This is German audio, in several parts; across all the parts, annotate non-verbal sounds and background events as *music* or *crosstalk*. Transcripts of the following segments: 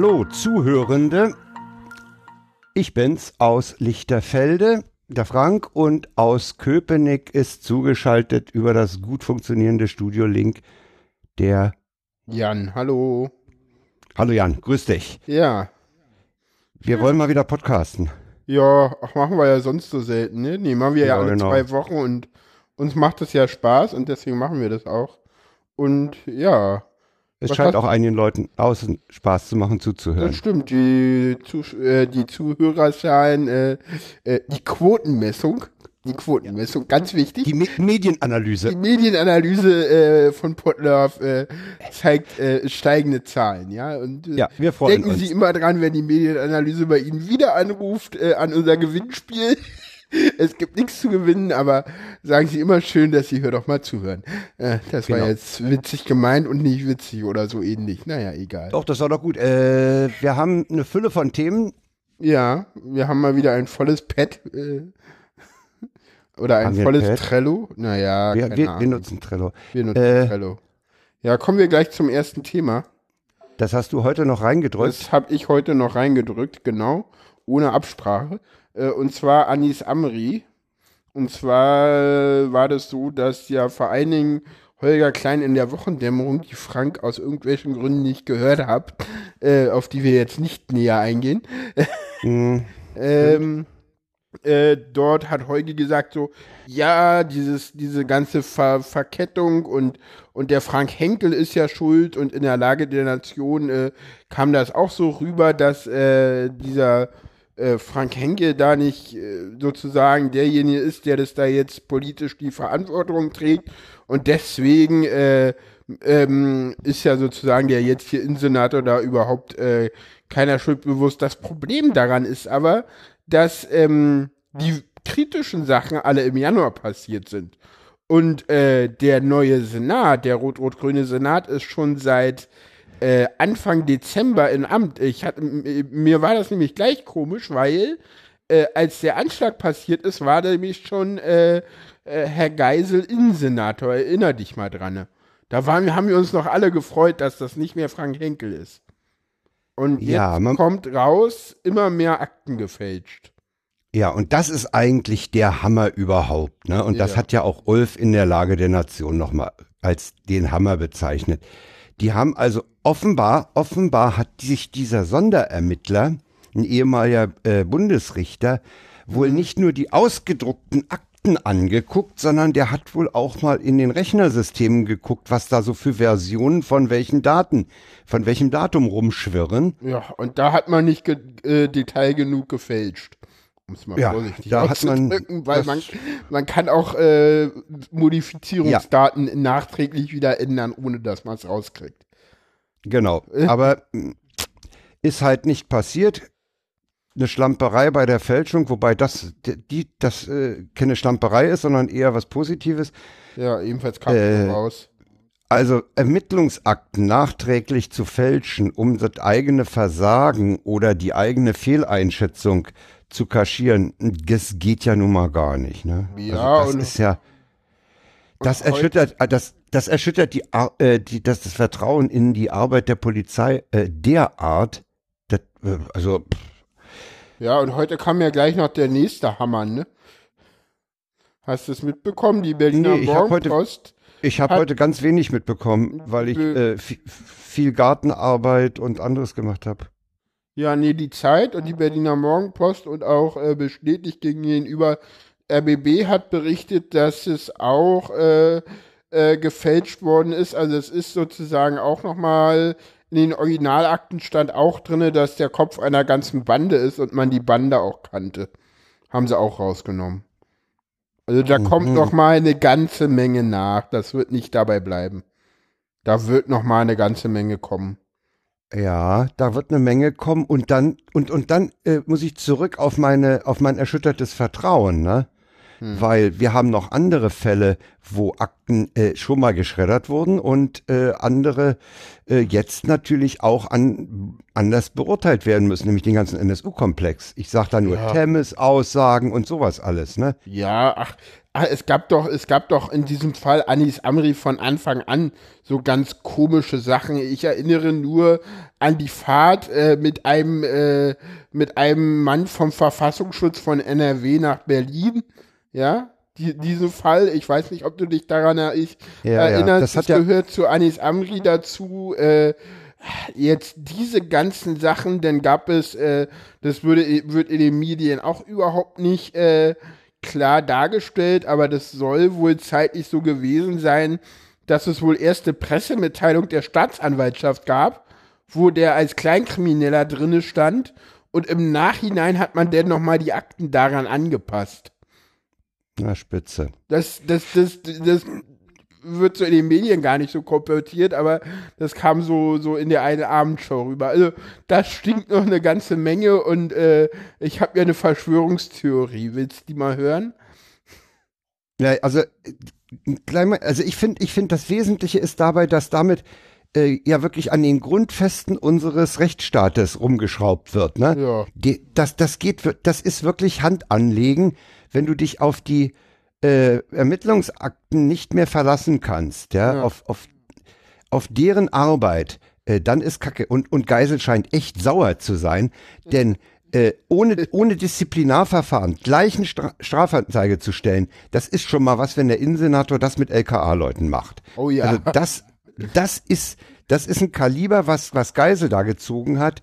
Hallo Zuhörende, ich bin's aus Lichterfelde, der Frank, und aus Köpenick ist zugeschaltet über das gut funktionierende Studio Link der Jan. Hallo. Hallo Jan, grüß dich. Ja. Wir wollen mal wieder podcasten. Ja, ach, machen wir ja sonst so selten, ne? Nee, machen wir ja, Ja, alle genau. zwei Wochen und uns macht es ja Spaß und deswegen machen wir das auch. Und ja, Es Was scheint auch einigen Leuten außen Spaß zu machen, das zuzuhören. stimmt. Die, Zus äh, die Zuhörerzahlen, äh, äh, die Quotenmessung, die Quotenmessung, ganz wichtig. Die Me Medienanalyse. Die Medienanalyse äh, von Potlove äh, zeigt äh, steigende Zahlen, ja. Und äh, Ja, wir freuen denken uns. Sie immer dran, wenn die Medienanalyse bei Ihnen wieder anruft, äh, an unser Gewinnspiel. *laughs* es gibt nichts zu gewinnen, aber sagen Sie immer schön, dass Sie hör doch mal zuhören. Äh, das war Genau. jetzt witzig gemeint und nicht witzig oder so ähnlich. Naja, egal. Doch, das war doch gut. Äh, wir haben eine Fülle von Themen. Ja, wir haben mal wieder ein volles Pad. Äh, *laughs* oder ein Haben wir ein volles Pad? Trello. Naja, Wir, keine wir, wir Ahnung. nutzen Trello. wir nutzen äh, Trello. Ja, kommen wir gleich zum ersten Thema. Das hast du heute noch reingedrückt. Das habe ich heute noch reingedrückt, genau, ohne Absprache. Äh, und zwar Anis Amri. Und zwar äh, war das so, dass ja vor allen Dingen Holger Klein in der Wochendämmerung, die Frank aus irgendwelchen Gründen nicht gehört hat, äh, auf die wir jetzt nicht näher eingehen, *laughs* Hm, ähm, äh, dort hat Heuge gesagt so, ja, dieses, diese ganze Ver Verkettung und, und der Frank Henkel ist ja schuld und in der Lage der Nation äh, kam das auch so rüber, dass äh, dieser äh, Frank Henkel da nicht äh, sozusagen derjenige ist, der das da jetzt politisch die Verantwortung trägt und deswegen äh, ähm, ist ja sozusagen der jetzt hier Innensenator da überhaupt äh, keiner Schuld bewusst. Das Problem daran ist aber, dass ähm, die kritischen Sachen alle im Januar passiert sind. Und äh, der neue Senat, der rot-rot-grüne Senat, ist schon seit äh, Anfang Dezember in Amt. Ich hatte, mir war das nämlich gleich komisch, weil äh, als der Anschlag passiert ist, war nämlich schon äh, äh, Herr Geisel Innensenator. Erinner dich mal dran. ne? Da waren, haben wir uns noch alle gefreut, dass das nicht mehr Frank Henkel ist. Und jetzt Ja, man- kommt raus, immer mehr Akten gefälscht. Ja, und das ist eigentlich der Hammer überhaupt. Ne? Und das Ja. hat ja auch Ulf in der Lage der Nation nochmal als den Hammer bezeichnet. Die haben also offenbar, offenbar hat sich dieser Sonderermittler, ein ehemaliger äh, Bundesrichter, wohl nicht nur die ausgedruckten Akten angeguckt, sondern der hat wohl auch mal in den Rechnersystemen geguckt, was da so für Versionen von welchen Daten, von welchem Datum rumschwirren. Ja, und da hat man nicht ge äh, Detail genug gefälscht. Es mal Ja, vorsichtig da hat man weil man, man kann auch äh, Modifizierungsdaten nachträglich wieder ändern, ohne dass man es rauskriegt. Genau, aber mh, ist halt nicht passiert. Eine Schlamperei bei der Fälschung, wobei das die das äh, keine Schlamperei ist, sondern eher was Positives. Ja, ebenfalls kam Äh, raus. Also Ermittlungsakten nachträglich zu fälschen, um das eigene Versagen oder die eigene Fehleinschätzung zu kaschieren, das geht ja nun mal gar nicht. Ne? Ja, also und- das ist ja das erschüttert, äh, das, das erschüttert die, äh, die, das, das Vertrauen in die Arbeit der Polizei äh, derart, das, äh, also pff, Ja, und heute kam ja gleich noch der nächste Hammer, ne? Hast du es mitbekommen? Die Berliner Nee, ich hab heute- Morgenpost. ich habe heute ganz wenig mitbekommen, weil ich Äh, vi- viel Gartenarbeit und anderes gemacht habe. Ja, nee, die Zeit und die Berliner Morgenpost und auch äh, bestätigt gegenüber RBB hat berichtet, dass es auch äh, äh, gefälscht worden ist. Also es ist sozusagen auch nochmal in den Originalakten stand auch drinne, dass der Kopf einer ganzen Bande ist und man die Bande auch kannte. Haben sie auch rausgenommen. Also da kommt Mhm. noch mal eine ganze Menge nach. Das wird nicht dabei bleiben. Da wird noch mal eine ganze Menge kommen. Ja, da wird eine Menge kommen und dann und und dann äh, muss ich zurück auf meine auf mein erschüttertes Vertrauen, ne? Hm. Weil wir haben noch andere Fälle, wo Akten äh, schon mal geschreddert wurden und äh, andere äh, jetzt natürlich auch an, anders beurteilt werden müssen, nämlich den ganzen NSU-Komplex. Ich sage da nur Ja. Temmes, Aussagen und sowas alles, ne? Ja, ach, Ah, es gab doch, es gab doch in diesem Fall Anis Amri von Anfang an so ganz komische Sachen. Ich erinnere nur an die Fahrt äh, mit einem äh, mit einem Mann vom Verfassungsschutz von NRW nach Berlin. Ja, die, diesen Fall. Ich weiß nicht, ob du dich daran er ich, Ja, erinnerst. ja, das ja- gehört zu Anis Amri dazu. Äh, jetzt diese ganzen Sachen, dann gab es, äh, das würde, wird in den Medien auch überhaupt nicht äh, klar dargestellt, aber das soll wohl zeitlich so gewesen sein, dass es wohl erste Pressemitteilung der Staatsanwaltschaft gab, wo der als Kleinkrimineller drinne stand und im Nachhinein hat man dann nochmal die Akten daran angepasst. Na, spitze. Das, das, das, das wird so in den Medien gar nicht so kolportiert, aber das kam so, so in der einen Abendshow rüber. Also, das stinkt noch eine ganze Menge und äh, ich habe ja eine Verschwörungstheorie. Willst du die mal hören? Ja, also, äh, also ich finde, ich finde, das Wesentliche ist dabei, dass damit äh, ja wirklich an den Grundfesten unseres Rechtsstaates rumgeschraubt wird. Ne? Ja. Die, das, das geht, das ist wirklich Handanlegen, wenn du dich auf die äh, Ermittlungsakten nicht mehr verlassen kannst, ja, Ja. auf, auf, auf deren Arbeit, äh, dann ist Kacke. Und, und Geisel scheint echt sauer zu sein, denn äh, ohne, ohne Disziplinarverfahren gleich eine Stra Strafanzeige zu stellen, das ist schon mal was, wenn der Innensenator das mit LKA-Leuten macht. Oh ja. Also das, das ist, das ist ein Kaliber, was, was Geisel da gezogen hat.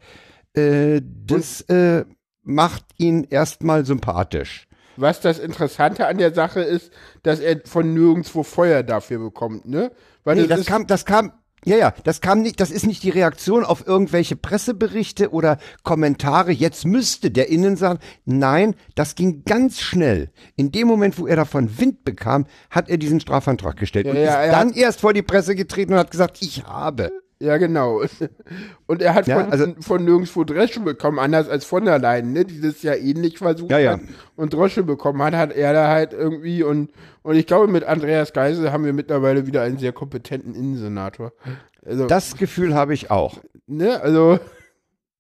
Äh, das äh, macht ihn erstmal sympathisch. Was das Interessante an der Sache ist, dass er von nirgendwo Feuer dafür bekommt, ne? Weil Nee, das ist, kam, das kam, ja, ja, das kam nicht, das ist nicht die Reaktion auf irgendwelche Presseberichte oder Kommentare, jetzt müsste der Innen sagen, nein, das ging ganz schnell. In dem Moment, wo er davon Wind bekam, hat er diesen Strafantrag gestellt und ja, ist dann erst vor die Presse getreten und hat gesagt, ich habe. Ja, genau. *laughs* Und er hat Ja, von, also- von nirgendwo Drosche bekommen, anders als von der Leyen, ne? Die das ja ähnlich versucht Ja, ja. hat und Drosche bekommen hat, hat er da halt irgendwie und, und ich glaube, mit Andreas Geisel haben wir mittlerweile wieder einen sehr kompetenten Innensenator. Also, Das Gefühl habe ich auch. ne, also,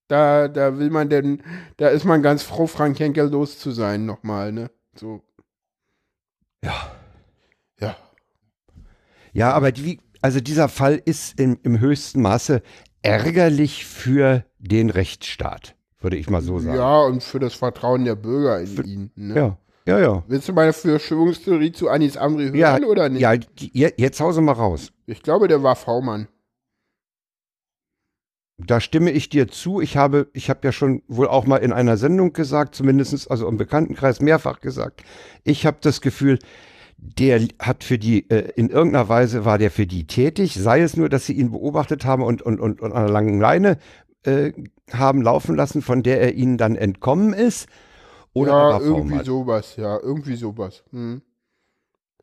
da, da will man denn, da ist man ganz froh, Frank Henkel los zu sein nochmal, ne? So. Ja. Ja. Ja, aber die, also dieser Fall ist im, im höchsten Maße ärgerlich für den Rechtsstaat, würde ich mal so sagen. Ja, und für das Vertrauen der Bürger in ihn, ne? ja, ja. ja. Willst du meine Verschwörungstheorie zu Anis Amri hören Ja, oder nicht? ja die, je- jetzt hause mal raus. Ich glaube, der war V-Mann. Da stimme ich dir zu. Ich habe, ich habe ja schon wohl auch mal in einer Sendung gesagt, zumindestens also im Bekanntenkreis mehrfach gesagt, ich habe das Gefühl, der hat für die, äh, in irgendeiner Weise war der für die tätig, sei es nur, dass sie ihn beobachtet haben und, und, und, und an einer langen Leine äh, haben laufen lassen, von der er ihnen dann entkommen ist. Oder er ja, irgendwie V-Mann. sowas, ja, irgendwie sowas. Hm.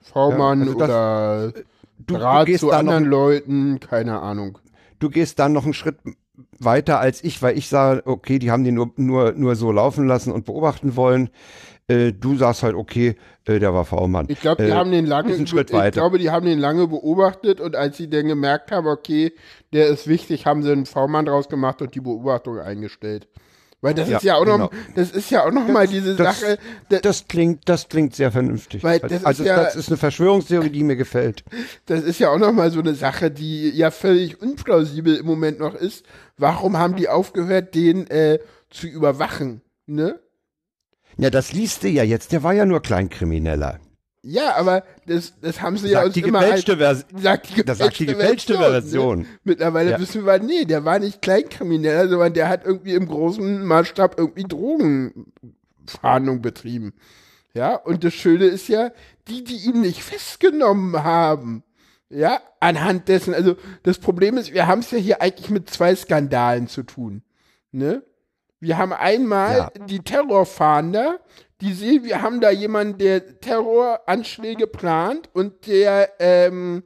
V-Mann Ja, also das- oder Du, du, Draht gehst zu anderen Leuten, keine Ahnung. du gehst dann noch einen Schritt weiter als ich, weil ich sage, okay, die haben den nur, nur, nur so laufen lassen und beobachten wollen. Äh, du sagst halt, okay, äh, der war V-Mann. Ich glaube, die Äh, haben den lange, ich glaube, die haben den lange beobachtet und als sie dann gemerkt haben, okay, der ist wichtig, haben sie einen V-Mann draus gemacht und die Beobachtung eingestellt. Weil das Ja, ist ja auch noch, genau. das ist ja auch noch mal diese das- Sache, da- Das klingt, das klingt sehr vernünftig. Weil das ist also ja- das ist eine Verschwörungstheorie, die mir gefällt. Das ist ja auch noch mal so eine Sache, die ja völlig unplausibel im Moment noch ist. Warum haben die aufgehört, den äh, zu überwachen? Ne? Ja, das liest du ja jetzt. Der war ja nur Kleinkrimineller. Ja, aber das, das haben sie ja Sagt uns die immer gefälschte als, sagt die Das sagt die gefälschte Version. Ne? Mittlerweile Ja. wissen wir, nee, der war nicht Kleinkrimineller, sondern der hat irgendwie im großen Maßstab irgendwie Drogenfahndung betrieben. Ja, und das Schöne ist ja, die, die ihn nicht festgenommen haben, ja, anhand dessen, also das Problem ist, wir haben es ja hier eigentlich mit zwei Skandalen zu tun. Ne? Wir haben einmal Ja. die Terrorfahnder, die sehen, wir haben da jemanden, der Terroranschläge plant und der ähm,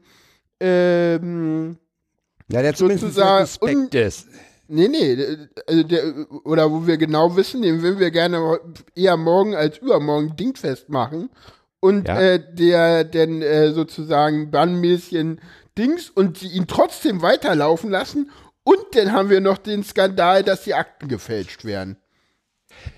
ähm, Ja, der zumindest Sozusagen Suspekt ist. Nee, nee, äh, also der, oder wo wir genau wissen, den würden wir gerne eher morgen als übermorgen dingfest machen. Und Ja. äh, der denn äh, sozusagen Bannmäßchen Dings und sie ihn trotzdem weiterlaufen lassen. Und dann haben wir noch den Skandal, dass die Akten gefälscht werden.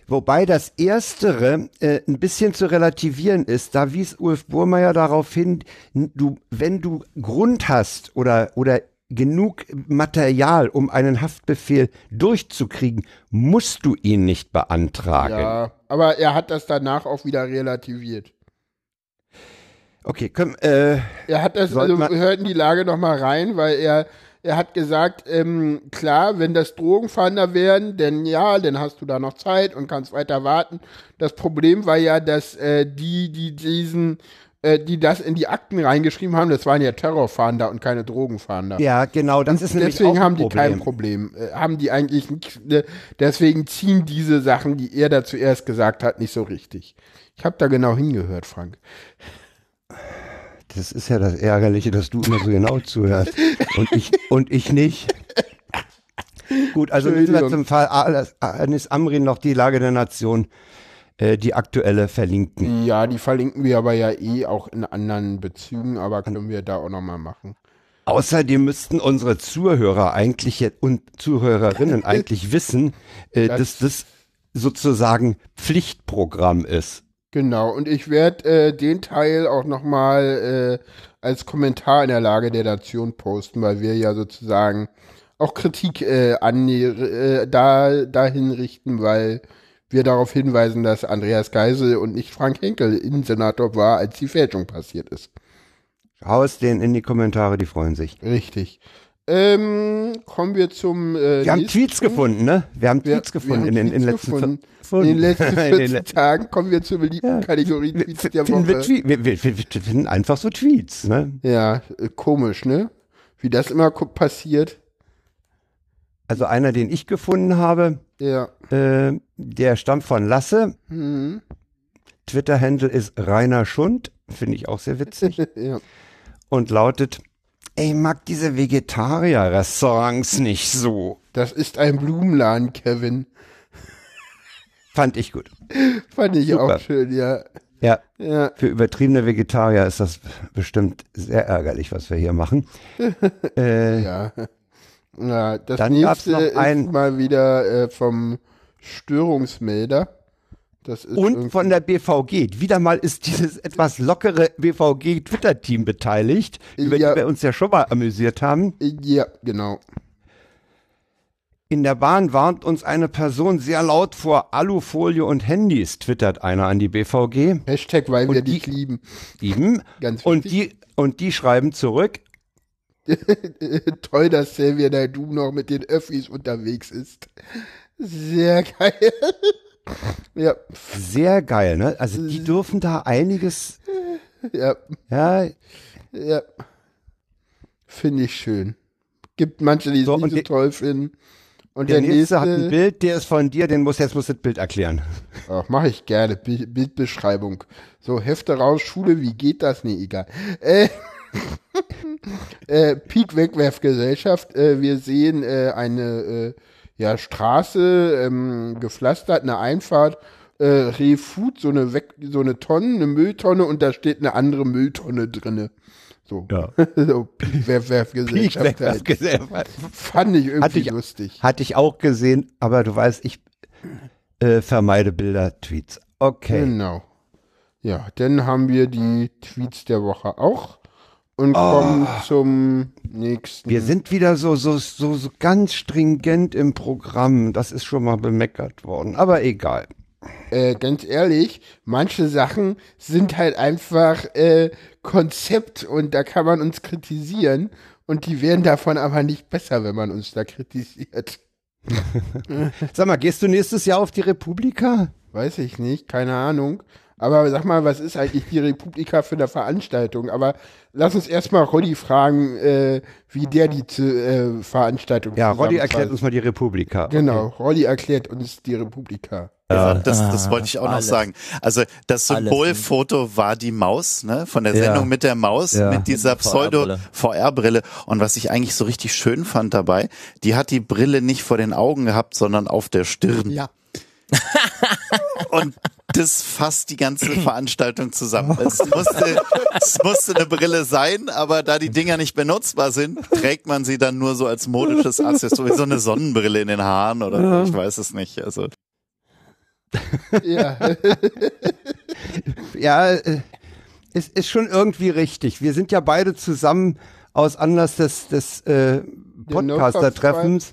Wobei das Erstere äh, ein bisschen zu relativieren ist. Da wies Ulf Burmeier darauf hin, du, wenn du Grund hast oder, oder genug Material, um einen Haftbefehl durchzukriegen, musst du ihn nicht beantragen. Ja, aber er hat das danach auch wieder relativiert. Okay, komm, äh, Er hat das, also wir hörten die Lage noch mal rein, weil er, er hat gesagt, ähm, klar, wenn das Drogenfahnder wären, denn ja, dann hast du da noch Zeit und kannst weiter warten. Das Problem war ja, dass äh, die, die diesen, äh, die das in die Akten reingeschrieben haben, das waren ja Terrorfahnder und keine Drogenfahnder. ja, genau, das ist nämlich Deswegen auch haben die Problem. kein Problem. Äh, haben die eigentlich nicht, ne, deswegen ziehen diese Sachen, die er da zuerst gesagt hat, nicht so richtig. Ich habe da genau hingehört, Frank. Das ist ja das Ärgerliche, dass du immer so genau zuhörst und ich, und ich nicht. Gut, also müssen wir zum Fall Al- Anis Amrin noch die Lage der Nation, äh, die aktuelle verlinken. Ja, die verlinken wir aber ja eh auch in anderen Bezügen, aber können wir da auch nochmal machen. Außerdem müssten unsere Zuhörer eigentlich und Zuhörerinnen *laughs* eigentlich wissen, äh, dass das sozusagen Pflichtprogramm ist. Genau, und ich werde äh, den Teil auch nochmal äh, als Kommentar in der Lage der Nation posten, weil wir ja sozusagen auch Kritik äh, an, äh, da, dahin richten, weil wir darauf hinweisen, dass Andreas Geisel und nicht Frank Henkel Innensenator war, als die Fälschung passiert ist. Hau es denen in die Kommentare, die freuen sich. Richtig. Ähm, kommen wir zum äh, Wir haben Tweets gefunden, ne? Wir haben Wir- Tweets gefunden haben in den, in letzten gefunden. vier- In den letzten *laughs* in den 14 le- Tagen kommen wir zur beliebten Ja. Kategorie Tweets der wir, Woche. Tweet, wir, wir, wir, finden einfach so Tweets, ne? Ja, äh, komisch, ne? Wie das immer passiert. Also einer, den ich gefunden habe, Ja. äh, der stammt von Lasse. Mhm. Twitter-Handle ist Rainer Schund, finde ich auch sehr witzig. *laughs* ja. und lautet, ey, mag diese Vegetarier-Restaurants nicht so. Das ist ein Blumenladen, Kevin. Fand ich gut. Fand ich Super. auch schön, ja. Ja, Ja, für übertriebene Vegetarier ist das bestimmt sehr ärgerlich, was wir hier machen. *laughs* äh, ja. ja das nächste ist mal wieder äh, vom Störungsmelder. Und von der BVG. Wieder mal ist dieses etwas lockere BVG-Twitter-Team beteiligt, über Ja. die wir uns ja schon mal amüsiert haben. Ja, genau. In der Bahn warnt uns eine Person sehr laut vor Alufolie und Handys, twittert einer an die BVG. Hashtag, weil wir Und dich die- lieben. Eben. Ganz Und wichtig. die, und die schreiben zurück, *laughs* Toll, dass Xavier Naidoo noch mit den Öffis unterwegs ist. Sehr geil. Ja, Sehr geil, ne? Also die dürfen da einiges, ja, ja, ja. Finde ich schön. Gibt manche, die es So, nicht und so toll finden. Und der der, nächste hat ein nächste, Bild, der ist von dir, den muss jetzt muss das Bild erklären. Ach, mache ich gerne. Bild, Bildbeschreibung. So, Hefte raus, Schule, wie geht das? Nee, egal. Äh, *laughs* äh, Peak Wegwerfgesellschaft. Äh, wir sehen äh, eine äh, ja, Straße, ähm, gepflastert, eine Einfahrt, äh, Refood, so eine, Weg, so eine Tonne, eine Mülltonne und da steht eine andere Mülltonne drinne. So, Ja. *laughs* so Peak Wegwerfgesellschaft. halt. Fand ich irgendwie Hatte ich- lustig. Hatte ich auch gesehen, aber du weißt, ich äh, vermeide Bilder, Tweets. Okay. Genau. Ja, dann haben wir die Tweets der Woche auch und kommen zum nächsten. Wir sind wieder so, so, so, so ganz stringent im Programm. Das ist schon mal bemeckert worden, aber egal. Äh, ganz ehrlich, manche Sachen sind halt einfach äh, Konzept und da kann man uns kritisieren und die werden davon aber nicht besser, wenn man uns da kritisiert. *laughs* Sag mal, gehst du nächstes Jahr auf die Republika? Weiß ich nicht, keine Ahnung. Aber sag mal, was ist eigentlich die Republika für eine Veranstaltung? Aber lass uns erstmal Roddy fragen, äh, wie der die äh, Veranstaltung Ja, Roddy erklärt uns mal die Republika. Genau, Rolli erklärt uns die Republika. Ja, das, das Ah, wollte ich auch noch alles. sagen. Also das Alles. Symbolfoto war die Maus, ne, von der Ja. Sendung mit der Maus, Ja. mit dieser. Pseudo-VR-Brille. Und was ich eigentlich so richtig schön fand dabei, die hat die Brille nicht vor den Augen gehabt, sondern auf der Stirn. Ja. Und das fasst die ganze Veranstaltung zusammen. Es musste, es musste eine Brille sein, aber da die Dinger nicht benutzbar sind, trägt man sie dann nur so als modisches Accessoire, wie so eine Sonnenbrille in den Haaren oder ich weiß es nicht. Also Ja. *laughs* Ja, äh, es ist schon irgendwie richtig. Wir sind ja beide zusammen aus Anlass des, des äh, Podcaster-Treffens,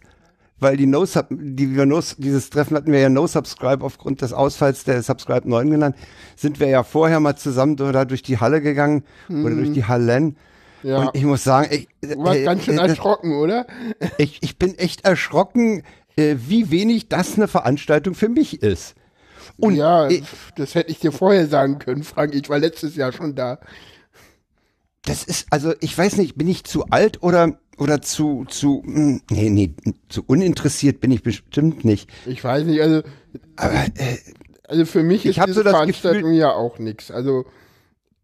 weil die No Sub, die wir no, dieses Treffen hatten wir ja No Subscribe aufgrund des Ausfalls der Subscribe 9 genannt, sind wir ja vorher mal zusammen da durch die Halle gegangen oder durch die Hallen. ja. Und ich muss sagen, ich, du warst äh, ganz schön äh, erschrocken, oder? *laughs* ich, ich bin echt erschrocken, äh, wie wenig das eine Veranstaltung für mich ist. Und ja, äh, das hätte ich dir vorher sagen können, Frank. Ich war letztes Jahr schon da. das ist, also ich weiß nicht, bin ich zu alt oder oder zu zu hm, nee, nee, zu uninteressiert bin ich bestimmt nicht. Ich weiß nicht, also, Aber äh, also für mich Ich ist diese so das Veranstaltung Gefühl- ja auch nichts. Also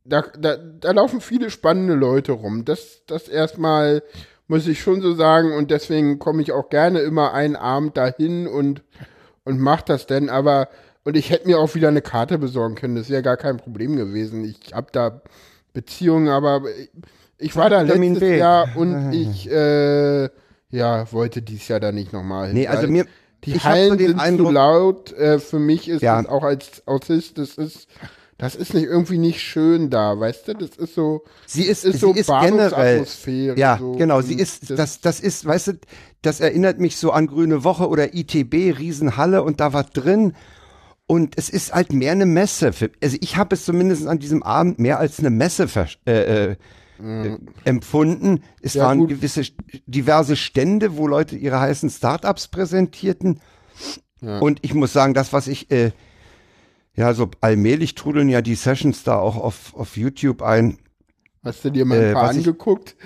da, da, da laufen viele spannende Leute rum. Das, das erstmal muss ich schon so sagen und deswegen komme ich auch gerne immer einen Abend dahin und, und mach das denn, aber und ich hätte mir auch wieder eine Karte besorgen können, das wäre gar kein Problem gewesen. Ich habe da Beziehungen, aber ich war da Vitamin letztes B. Jahr und *laughs* ich äh, ja, wollte dies Jahr da nicht nochmal hin. nee, also mir die ich Hallen so den sind zu Eindruck, laut. Äh, für mich ist Ja. es auch als Autist, das ist, das ist nicht irgendwie nicht schön da, weißt du? Das ist so, sie ist, ist sie so ist generell. Ja, so. genau, sie ist das, das das ist, weißt du, das erinnert mich so an Grüne Woche oder ITB Riesenhalle und da war drin und es ist halt mehr eine Messe. Für, also ich habe es zumindest an diesem Abend mehr als eine Messe ver, äh, äh, empfunden. Es Ja, waren gut. gewisse diverse Stände, wo Leute ihre heißen Startups präsentierten. Ja. Und ich muss sagen, das, was ich, äh, ja, so allmählich trudeln ja die Sessions da auch auf, auf YouTube ein. Hast du dir mal ein äh, paar was ich- angeguckt? *laughs*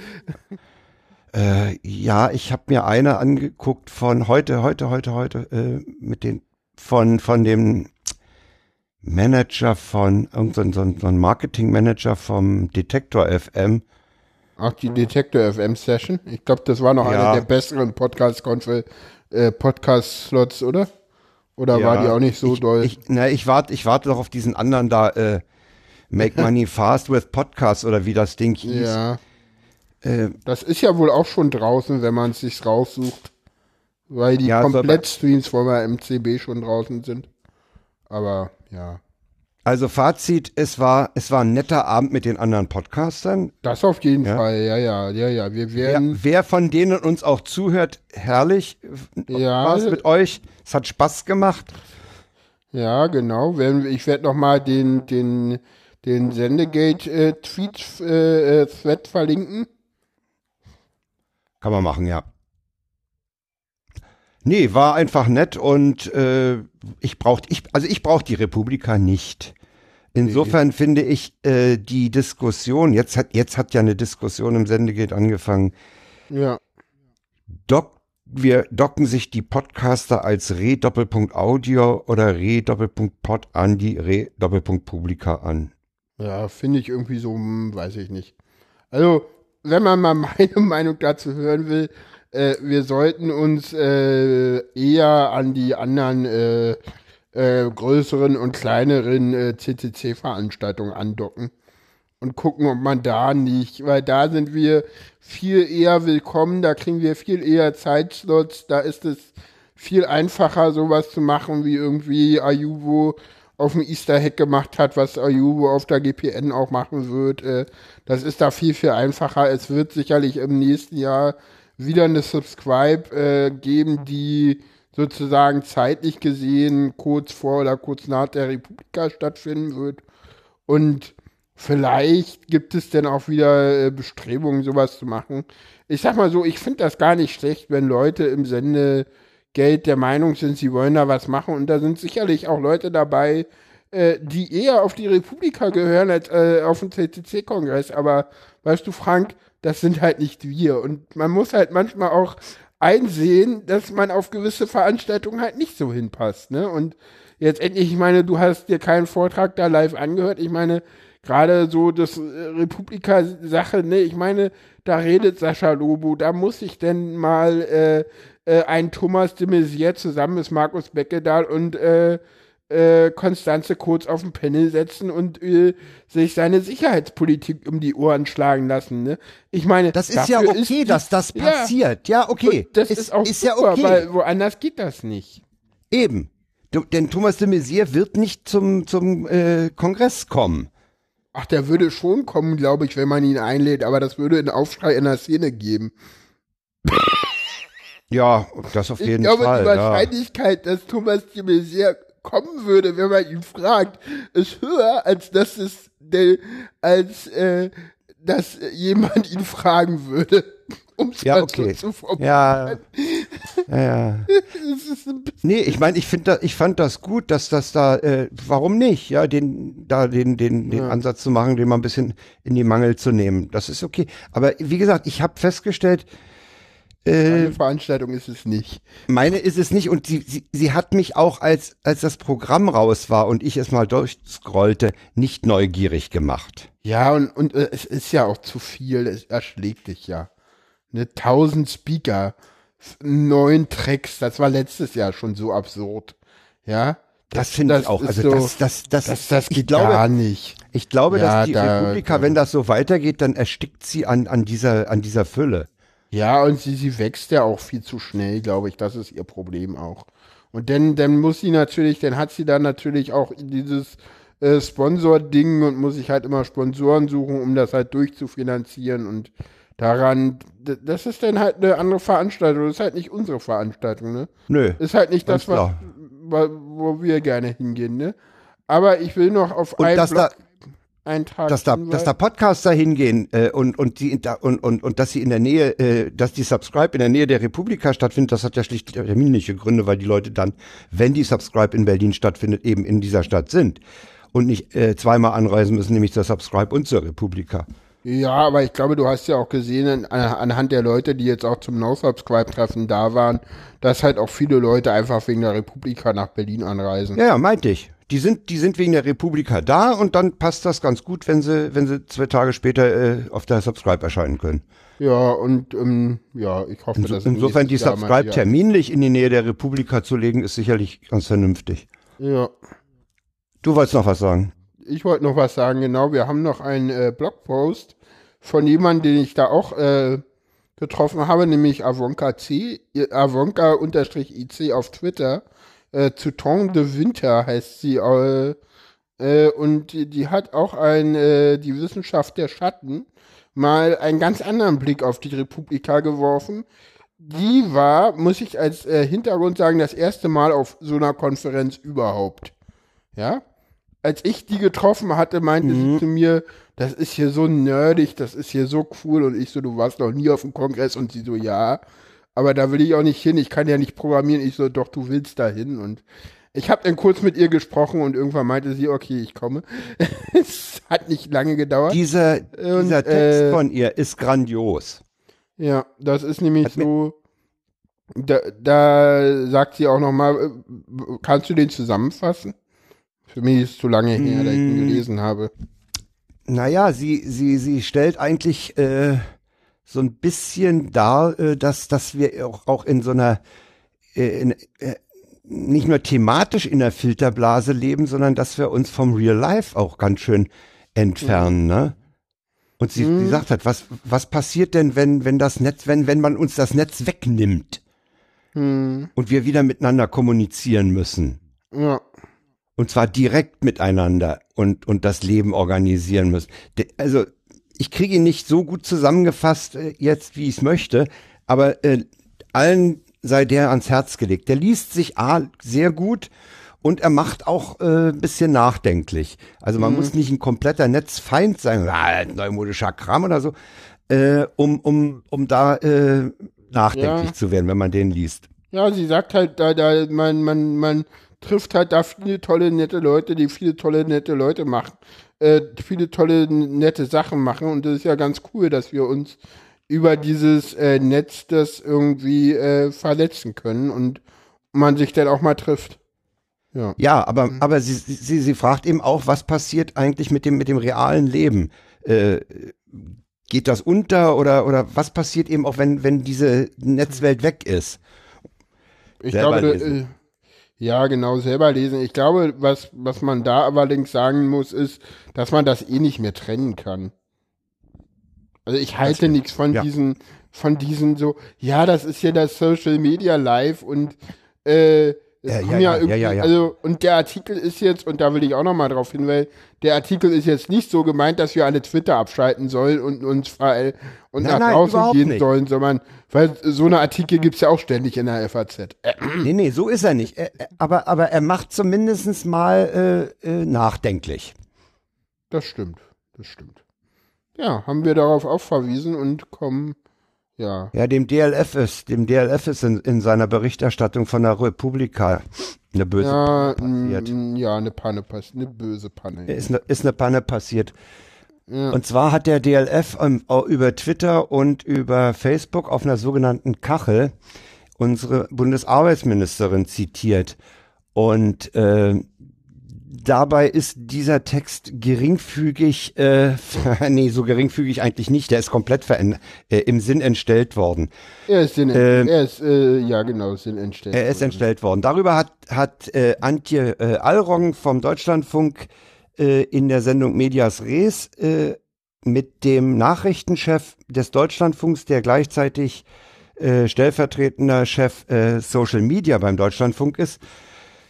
Äh, ja, ich habe mir eine angeguckt von heute, heute, heute, heute, äh, mit den, von, von dem Manager von, irgendein so ein, so ein Marketing-Manager vom Detektor FM. Ach, die Detector FM Session. Ich glaube, das war noch Ja. einer der besseren Podcast äh, Podcast oder? Oder war Ja, die auch nicht so ich, doll? Ich, na, ich warte, ich warte doch auf diesen anderen da, äh, Make Money *laughs* Fast with Podcasts oder wie das Ding hieß. ja, Äh, das ist ja wohl auch schon draußen, wenn man es sich raussucht. Weil die Ja, Komplettstreams von der MCB schon draußen sind. Aber ja. also Fazit, es war, es war ein netter Abend mit den anderen Podcastern. Das auf jeden Ja. Fall, ja, ja, ja, ja. Wir Wer, werden, wer von denen uns auch zuhört, herrlich. Ja. War es mit euch? Es hat Spaß gemacht. ja, genau. Ich werde nochmal den, den, den Sendegate-Tweet, äh, äh, Thread verlinken. Kann man machen, ja. Nee, war einfach nett und äh, ich brauch, ich, also ich brauche die Republika nicht. Insofern finde ich äh, die Diskussion, jetzt hat, jetzt hat ja eine Diskussion im Sendegate angefangen, Ja. dock, wir docken sich die Podcaster als Re-Doppelpunkt Audio oder Re-Doppelpunkt Pod an die Re-Doppelpunkt Publika an. Ja, finde ich irgendwie so, hm, weiß ich nicht. Also, wenn man mal *laughs* meine Meinung dazu hören will, äh, wir sollten uns äh, eher an die anderen äh, äh, größeren und kleineren äh, CCC-Veranstaltungen andocken und gucken, ob man da nicht, weil da sind wir viel eher willkommen, da kriegen wir viel eher Zeitslots, da ist es viel einfacher, sowas zu machen, wie irgendwie Ayuvo auf dem Easter Hack gemacht hat, was Ayuvo auf der GPN auch machen wird. Äh, das ist da viel, viel einfacher. Es wird sicherlich im nächsten Jahr wieder eine Subscribe äh, geben, die sozusagen zeitlich gesehen kurz vor oder kurz nach der Republika stattfinden wird. Und vielleicht gibt es dann auch wieder äh, Bestrebungen, sowas zu machen. Ich sag mal so, ich finde das gar nicht schlecht, wenn Leute im Sendegeld der Meinung sind, sie wollen da was machen. Und da sind sicherlich auch Leute dabei, äh, die eher auf die Republika gehören als äh, auf den CCC-Kongress. Aber weißt du, Frank, das sind halt nicht wir. Und man muss halt manchmal auch einsehen, dass man auf gewisse Veranstaltungen halt nicht so hinpasst. Ne? Und jetzt endlich, ich meine, du hast dir keinen Vortrag da live angehört. Ich meine, gerade so das äh, Republika-Sache, ne, ich meine, da redet Sascha Lobo, da muss ich denn mal äh, äh, ein Thomas de Maizière zusammen mit Markus Beckedahl und äh, äh, Konstanze Kurz auf dem Panel setzen und äh, sich seine Sicherheitspolitik um die Ohren schlagen lassen. Ne? Ich meine, Das ist ja okay, die- dass das Ja. passiert. Ja, okay. Und das ist, ist, auch ist ja super, okay. weil woanders geht das nicht. Eben. Du, denn Thomas de Maizière wird nicht zum, zum äh, Kongress kommen. Ach, der würde schon kommen, glaube ich, wenn man ihn einlädt, aber das würde einen Aufschrei in der Szene geben. Ja, das auf Ich jeden glaube, Fall. die ja. Wahrscheinlichkeit, dass Thomas de Maizière kommen würde, wenn man ihn fragt, ist höher, als dass es, der, als, äh, dass jemand ihn fragen würde. *laughs* Um es Ja, okay. so zu formulieren. Ja, *laughs* ja, ja. Nee, ich meine, ich finde, ich fand das gut, dass das da, äh, warum nicht, ja, den, da den, den, den Ja. Ansatz zu machen, den mal ein bisschen in die Mangel zu nehmen. Das ist okay. Aber wie gesagt, ich habe festgestellt, äh, eine Veranstaltung ist es nicht. meine ist es nicht und sie, sie, sie hat mich auch, als, als das Programm raus war und ich es mal durchscrollte, nicht neugierig gemacht. Ja, und, und äh, es ist ja auch zu viel, es erschlägt dich ja. Ne, tausend Speaker, neun Tracks, das war letztes Jahr schon so absurd. Ja. Das finde ich auch. Also so, das, das, das, das, das ich geht glaube, gar nicht. Ich glaube, Ja, dass die da- Republika, wenn das so weitergeht, dann erstickt sie an, an, dieser, an dieser Fülle. Ja, und sie, sie wächst ja auch viel zu schnell, glaube ich. Das ist ihr Problem auch. Und dann, dann muss sie natürlich, dann hat sie dann natürlich auch dieses äh, Sponsor-Ding und muss sich halt immer Sponsoren suchen, um das halt durchzufinanzieren und daran, das ist dann halt eine andere Veranstaltung. Das ist halt nicht unsere Veranstaltung, ne? Nö. Ist halt nicht das, was, klar. wo wir gerne hingehen, ne? Aber ich will noch auf Und einen dass da- Blog Eintrag dass da, dass da Podcaster hingehen äh, und und die da, und, und und dass sie in der Nähe, äh, dass die Subscribe in der Nähe der Republika stattfindet, das hat ja schlicht terminliche Gründe, weil die Leute dann, wenn die Subscribe in Berlin stattfindet, eben in dieser Stadt sind und nicht äh, zweimal anreisen müssen, nämlich zur Subscribe und zur Republika. Ja, aber ich glaube, du hast ja auch gesehen, an, anhand der Leute, die jetzt auch zum No-Subscribe-Treffen da waren, dass halt auch viele Leute einfach wegen der Republika nach Berlin anreisen. Ja, ja, meinte ich. Die sind, die sind wegen der Republika da und dann passt das ganz gut, wenn sie, wenn sie zwei Tage später äh, auf der Subscribe erscheinen können. Ja, und ähm, ja, ich hoffe, Inso, dass insofern die Jahr mal Subscribe wieder- terminlich in die Nähe der Republika zu legen, ist sicherlich ganz vernünftig. Ja, Du wolltest noch was sagen? ich wollte noch was sagen, genau, wir haben noch einen äh, Blogpost von jemandem, den ich da auch äh, getroffen habe, nämlich Avonka C, äh, Avonka-IC auf Twitter, äh, Touton de Winter heißt sie, äh, äh, und die, die hat auch ein, äh, die Wissenschaft der Schatten mal einen ganz anderen Blick auf die Republika geworfen. Die war, muss ich als äh, Hintergrund sagen, das erste Mal auf so einer Konferenz überhaupt. Ja? Als ich die getroffen hatte, meinte sie zu mir, das ist hier so nerdig, das ist hier so cool. Und ich so, du warst noch nie auf dem Kongress. Und sie so, ja. Aber da will ich auch nicht hin. Ich kann ja nicht programmieren. Ich so, doch, du willst da hin. Und ich habe dann kurz mit ihr gesprochen und irgendwann meinte sie, okay, ich komme. *laughs* es hat nicht lange gedauert. Dieser, Und, dieser Text äh, von ihr ist grandios. Ja, das ist nämlich Hat so. Da, da sagt sie auch noch mal, äh, kannst du den zusammenfassen? Für mich ist es zu lange her, dass ich ihn Mm. gelesen habe. Naja, sie, sie, sie stellt eigentlich äh, so ein bisschen dar, äh, dass, dass wir auch, auch in so einer, äh, in, äh, nicht nur thematisch in der Filterblase leben, sondern dass wir uns vom Real Life auch ganz schön entfernen, ne? Und sie, sie sagt halt, was, was passiert denn, wenn, wenn das Netz, wenn, wenn man uns das Netz wegnimmt Hm, und wir wieder miteinander kommunizieren müssen? ja. Und zwar direkt miteinander und, und das Leben organisieren müssen. De, also, ich kriege ihn nicht so gut zusammengefasst äh, jetzt, wie ich es möchte, aber äh, allen sei der ans Herz gelegt. Der liest sich A, sehr gut und er macht auch äh, ein bisschen nachdenklich. Also man muss nicht ein kompletter Netzfeind sein, ah, neumodischer Kram oder so, äh, um, um, um da äh, nachdenklich Ja. zu werden, wenn man den liest. Ja, sie sagt halt, da, da, man, man, man trifft halt da viele tolle, nette Leute, die viele tolle, nette Leute machen, äh, viele tolle, nette Sachen machen. Und das ist ja ganz cool, dass wir uns über dieses äh, Netz das irgendwie äh, verletzen können und man sich dann auch mal trifft. Ja. Ja, aber, aber sie, sie, sie fragt eben auch, was passiert eigentlich mit dem, mit dem realen Leben? Äh, geht das unter oder, oder was passiert eben auch, wenn, wenn diese Netzwelt weg ist? Ich Selber glaube, ja, genau, selber lesen. Ich glaube, was, was man da allerdings sagen muss, ist, dass man das eh nicht mehr trennen kann. Also ich halte nichts von ja. diesen, von diesen so, ja, das ist ja das Social Media Live und äh, Es ja, ja, irgendwie- ja, ja. Also, und der Artikel ist jetzt, und da will ich auch nochmal drauf hinweisen, der Artikel ist jetzt nicht so gemeint, dass wir alle Twitter abschalten sollen und uns frei und Nein, nach nein, draußen gehen nicht. sollen, sondern, weil so eine Artikel gibt's ja auch ständig in der FAZ. Äh, *clears throat* Nee, nee, so ist er nicht. Er, er- aber, aber er macht zumindest mal äh, äh, nachdenklich. das stimmt, das stimmt. Ja, haben wir darauf auch verwiesen und kommen, ja. Ja, dem DLF ist, dem DLF ist in, in seiner Berichterstattung von der Republika eine böse Ja, Panne passiert. mm, ja, eine Panne passiert, eine böse Panne. Ist eine, ist eine Panne passiert. Ja. Und zwar hat der DLF ähm, über Twitter und über Facebook auf einer sogenannten Kachel unsere Bundesarbeitsministerin zitiert. Und äh, dabei ist dieser Text geringfügig, äh, *laughs* nee, so geringfügig eigentlich nicht, der ist komplett äh, im Sinn entstellt worden. Er ist, Sinn, Ähm, er ist, äh, ja genau, Sinn entstellt. Er ist entstellt worden. Darüber hat, hat äh, Antje äh, Allrong vom Deutschlandfunk äh, in der Sendung Medias Res äh, mit dem Nachrichtenchef des Deutschlandfunks, der gleichzeitig äh, stellvertretender Chef äh, Social Media beim Deutschlandfunk ist,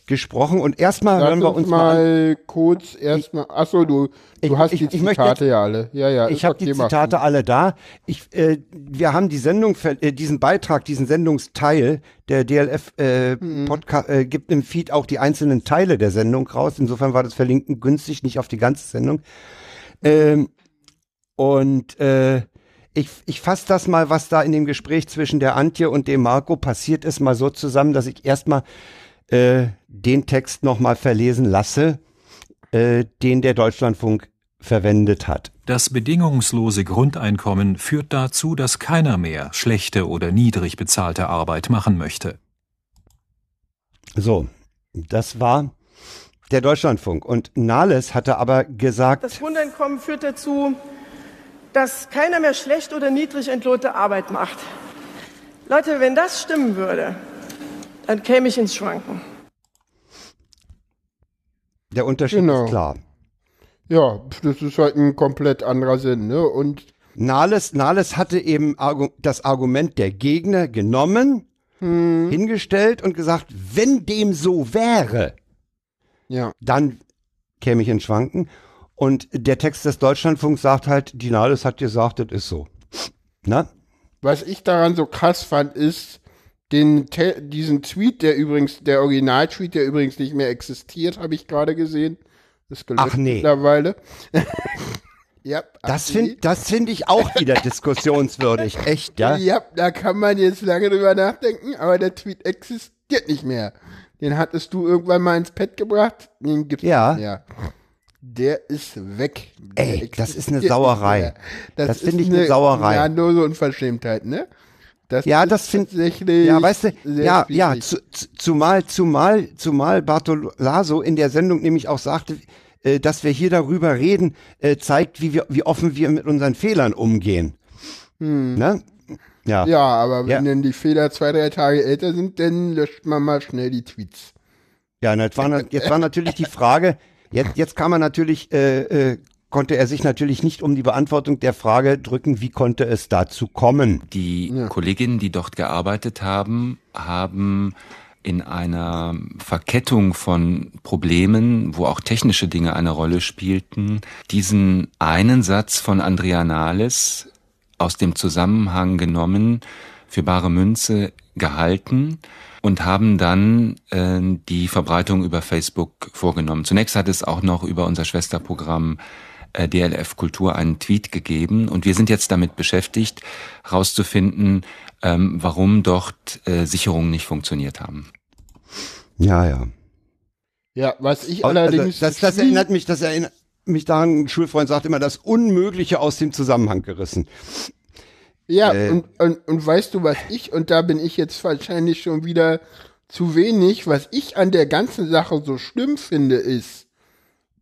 gesprochen. Und erstmal hören wir uns mal mal kurz erstmal. Achso, du, du Ich- hast ich- die Zitate ja alle. Ja, ja. Ich habe die Zitate alle da. Ich, äh, wir haben die Sendung, äh, diesen Beitrag, diesen Sendungsteil, der DLF äh, Mhm. Podcast äh, gibt im Feed auch die einzelnen Teile der Sendung raus. Insofern war das Verlinken günstig, nicht auf die ganze Sendung. Ähm, und äh, ich, ich fasse das mal, was da in dem Gespräch zwischen der Antje und dem Marco passiert ist, mal so zusammen, dass ich erstmal äh, den Text nochmal verlesen lasse, äh, den der Deutschlandfunk verwendet hat. Das bedingungslose Grundeinkommen führt dazu, dass keiner mehr schlechte oder niedrig bezahlte Arbeit machen möchte. So, das war der Deutschlandfunk. Und Nahles hatte aber gesagt, Das Grundeinkommen führt dazu, dass keiner mehr schlecht oder niedrig entlohnte Arbeit macht. Leute, wenn das stimmen würde, dann käme ich ins Schwanken. Der Unterschied Genau. ist klar. Ja, das ist halt ein komplett anderer Sinn, ne? Und Nahles, Nahles hatte eben das Argument der Gegner genommen, hingestellt und gesagt, wenn dem so wäre, ja, dann käme ich ins Schwanken. Und der Text des Deutschlandfunks sagt halt, die Nahles hat gesagt, das ist so. Na? was ich daran so krass fand, ist, den Te diesen Tweet, der übrigens, der Original-Tweet, der übrigens nicht mehr existiert, habe ich gerade gesehen. Ist gelöscht Ach nee. mittlerweile. *laughs* ja, Das finde das ich auch wieder diskussionswürdig. *laughs* Echt, ja? Ja, da kann man jetzt lange drüber nachdenken, aber der Tweet existiert nicht mehr. Den hattest du irgendwann mal ins Pad gebracht, den gibt's Ja. nicht mehr. Der ist weg. Der Ey, das ist eine Sauerei. Das ist finde ich eine Sauerei. Ja, nur so Unverschämtheit, ne? Das Ja, das find- tatsächlich Ja, weißt du, ja, ja, zu, zu, zumal, zumal, zumal Bartolaso in der Sendung nämlich auch sagte, äh, dass wir hier darüber reden, äh, zeigt, wie wir, wie offen wir mit unseren Fehlern umgehen. Ne? Ja. Hm. Ja, aber wenn Ja. denn die Fehler zwei, drei Tage älter sind, dann löscht man mal schnell die Tweets. Ja, jetzt war, jetzt war natürlich die Frage, jetzt, jetzt kann man natürlich, äh, äh, konnte er sich natürlich nicht um die Beantwortung der Frage drücken, wie konnte es dazu kommen? Die Kolleginnen, die dort gearbeitet haben, haben in einer Verkettung von Problemen, wo auch technische Dinge eine Rolle spielten, diesen einen Satz von Andrea Nahles aus dem Zusammenhang genommen, für bare Münze gehalten und haben dann äh, die Verbreitung über Facebook vorgenommen. Zunächst hat es auch noch über unser Schwesterprogramm äh, DLF Kultur einen Tweet gegeben und wir sind jetzt damit beschäftigt, herauszufinden, ähm, warum dort äh, Sicherungen nicht funktioniert haben. Ja, ja. Ja, was ich Also, allerdings. das, das erinnert mich, das erinnert mich daran, ein Schulfreund sagt immer, das Unmögliche aus dem Zusammenhang gerissen. Ja, Äh, und, und, und weißt du, was ich, und da bin ich jetzt wahrscheinlich schon wieder zu wenig, was ich an der ganzen Sache so schlimm finde, ist,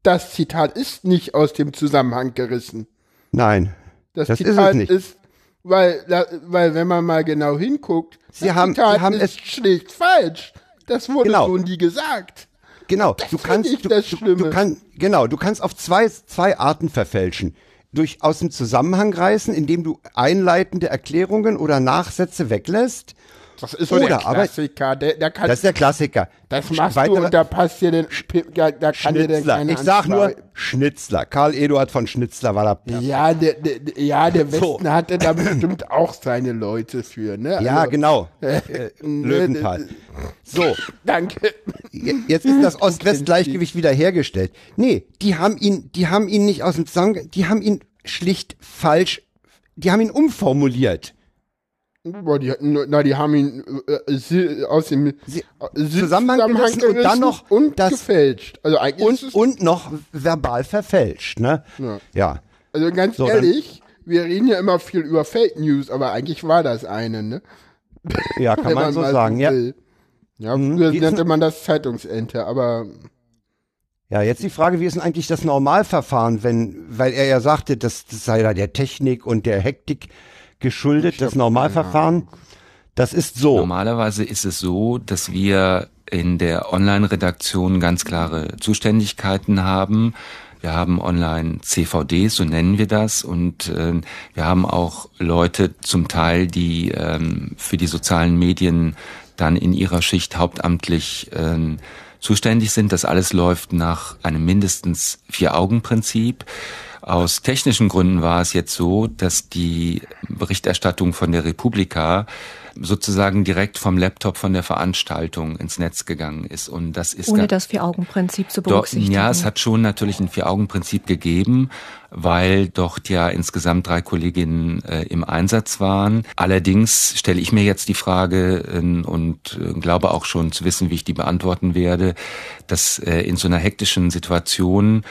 das Zitat ist nicht aus dem Zusammenhang gerissen. Nein. Das, Das ist es Zitat nicht. ist, weil, weil wenn man mal genau hinguckt, Sie das haben- Zitat Sie haben ist es- schlicht falsch. Das wurde Genau. so nie gesagt. Genau, du find kannst, ich du, das du, Schlimme. du kann, genau, du kannst auf zwei, zwei Arten verfälschen. Durch aus dem Zusammenhang reißen, indem du einleitende Erklärungen oder Nachsätze weglässt Das ist so der Oder aber- Klassiker. Der, der kann, Das ist der Klassiker. das machst Weitere- du und da passt dir den, da, da kann dir der Schnitzler. keine Ich sag nur Schnitzler. Karl Eduard von Schnitzler war da. Ja, der, der, der- ja, der So. Westen hatte da bestimmt auch seine Leute für, ne? Ja, Also, genau. Äh, Löwenthal. So, *laughs* Danke. je- jetzt ist das Ost-West-Gleichgewicht wieder hergestellt. Nee, die haben ihn, die haben ihn nicht aus dem Zusammenhang, die haben ihn schlicht falsch, die haben ihn umformuliert. Boah, die, na, die haben ihn äh, aus dem Sie- Zusammenhang gerissen und dann noch und das- gefälscht. Also eigentlich Und, und noch verbal verfälscht, ne? Ja. Ja. also ganz So, ehrlich, wir reden ja immer viel über Fake News, aber eigentlich war das eine, ne? Ja, *laughs* kann Wenn man so sagen, ja. will. Ja, Mhm. früher Wie ist nannte man das Zeitungsente, aber Ja, jetzt die Frage, wie ist denn eigentlich das Normalverfahren, wenn, weil er ja sagte, das, das sei da der Technik und der Hektik geschuldet, das Normalverfahren, das ist so. Normalerweise ist es so, dass wir in der Online-Redaktion ganz klare Zuständigkeiten haben. Wir haben Online-CVDs, so nennen wir das, und äh, wir haben auch Leute zum Teil, die ähm, für die sozialen Medien dann in ihrer Schicht hauptamtlich ähm, zuständig sind. Das alles läuft nach einem mindestens Vier-Augen-Prinzip. Aus technischen Gründen war es jetzt so, dass die Berichterstattung von der Republika sozusagen direkt vom Laptop von der Veranstaltung ins Netz gegangen ist. Und das ist Ohne das Vier-Augen-Prinzip zu berücksichtigen. ja, es hat schon natürlich ein Vier-Augen-Prinzip gegeben, weil dort ja insgesamt drei Kolleginnen äh, im Einsatz waren. Allerdings stelle ich mir jetzt die Frage äh, und äh, glaube auch schon zu wissen, wie ich die beantworten werde, dass äh, in so einer hektischen Situation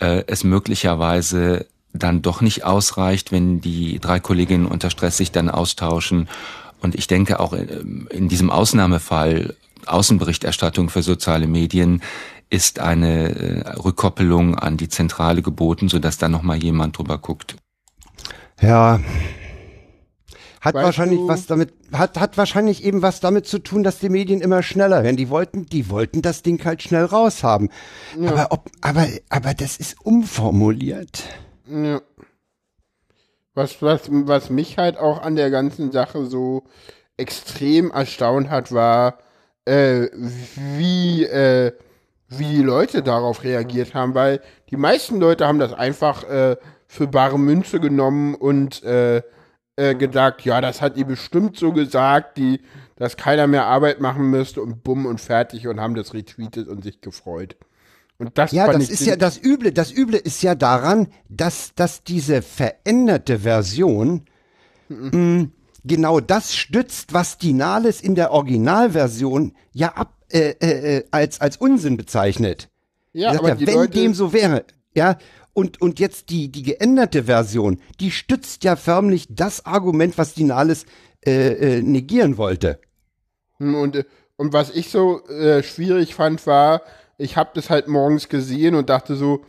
äh, es möglicherweise dann doch nicht ausreicht, wenn die drei Kolleginnen unter Stress sich dann austauschen. Und ich denke auch in, in diesem Ausnahmefall Außenberichterstattung für soziale Medien ist eine äh, Rückkoppelung an die Zentrale geboten, sodass da nochmal jemand drüber guckt. Ja. Hat Weißt wahrscheinlich du- was damit, hat, hat wahrscheinlich eben was damit zu tun, dass die Medien immer schneller werden. Die wollten, die wollten das Ding halt schnell raushaben. Aber ob, aber, aber das ist umformuliert. Ja. Was, was, was mich halt auch an der ganzen Sache so extrem erstaunt hat, war, äh, wie, äh, wie die Leute darauf reagiert haben, weil die meisten Leute haben das einfach äh, für bare Münze genommen und äh, äh, gesagt, ja, das hat ihr bestimmt so gesagt, die, dass keiner mehr Arbeit machen müsste und bumm und fertig und haben das retweetet und sich gefreut. Und das Ja, das ist ja das Üble. Das Üble ist ja daran, dass, dass diese veränderte Version mh, genau das stützt, was die Nahles in der Originalversion ja ab, äh, äh, äh, als, als Unsinn bezeichnet. ja, Die sagt aber ja, die wenn Leute, dem so wäre, ja, und, und jetzt die, die geänderte Version, die stützt ja förmlich das Argument, was die Nahles äh, äh, negieren wollte. Hm, Und, äh, und was ich so äh, schwierig fand, war, ich habe das halt morgens gesehen und dachte so,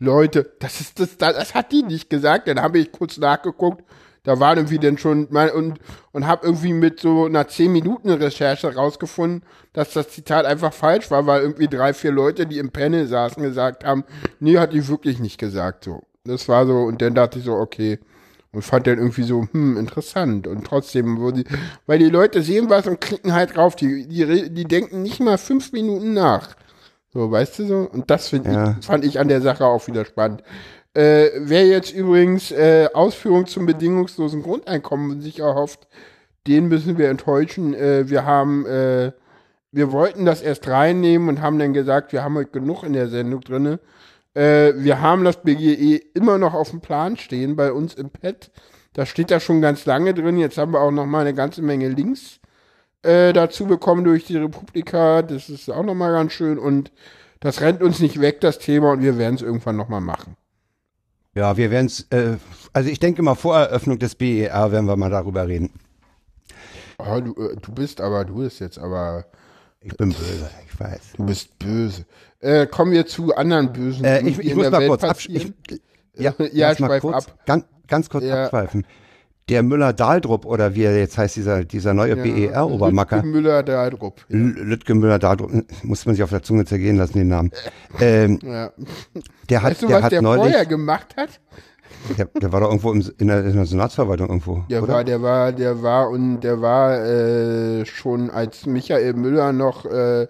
Leute, das ist das, das, das hat die nicht gesagt. Dann habe ich kurz nachgeguckt, da waren irgendwie dann schon mein, und und habe irgendwie mit so einer 10 Minuten Recherche rausgefunden, dass das Zitat einfach falsch war, weil irgendwie drei vier Leute, die im Panel saßen, gesagt haben, nee, hat die wirklich nicht gesagt so. Das war so und dann dachte ich so, okay. Und fand dann irgendwie so, hm, interessant. Und trotzdem, wo die, weil die Leute sehen was und klicken halt drauf, die, die, die denken nicht mal fünf Minuten nach. So, weißt du so? Und das find Ja. ich, fand ich an der Sache auch wieder spannend. Äh, wer jetzt übrigens äh, Ausführungen zum bedingungslosen Grundeinkommen sich erhofft, den müssen wir enttäuschen. Äh, wir haben, äh, wir wollten das erst reinnehmen und haben dann gesagt, wir haben heute genug in der Sendung drinne. Äh, wir haben das BGE immer noch auf dem Plan stehen bei uns im Pad. Da steht da schon ganz lange drin. Jetzt haben wir auch noch mal eine ganze Menge Links äh, dazu bekommen durch die Republika. Das ist auch noch mal ganz schön und das rennt uns nicht weg, das Thema, und wir werden es irgendwann noch mal machen. Ja, wir werden es, äh, also ich denke mal vor Eröffnung des BER werden wir mal darüber reden. Oh, du, äh, du bist aber, du bist jetzt aber, Ich bin böse, ich weiß. du bist böse. Äh, kommen wir zu anderen bösen Äh, ich ich muss mal kurz abschweifen. Ja, *laughs* Ja, mal schweif kurz, ab. Ganz, ganz kurz Ja. abschweifen. Der Müller-Dahldrup oder wie er jetzt heißt, dieser, dieser neue BER-Obermacker. Lütke Müller, der Drupp. L- Lütke Müller-Dahldrup, muss man sich auf der Zunge zergehen lassen, den Namen. Ähm, Ja. der hat, Weißt du, der was hat der neulich, vorher gemacht hat? Der, der war doch irgendwo im, in, der, in der Senatsverwaltung irgendwo. Der oder? war, der war, der war und der war äh, schon als Michael Müller noch äh,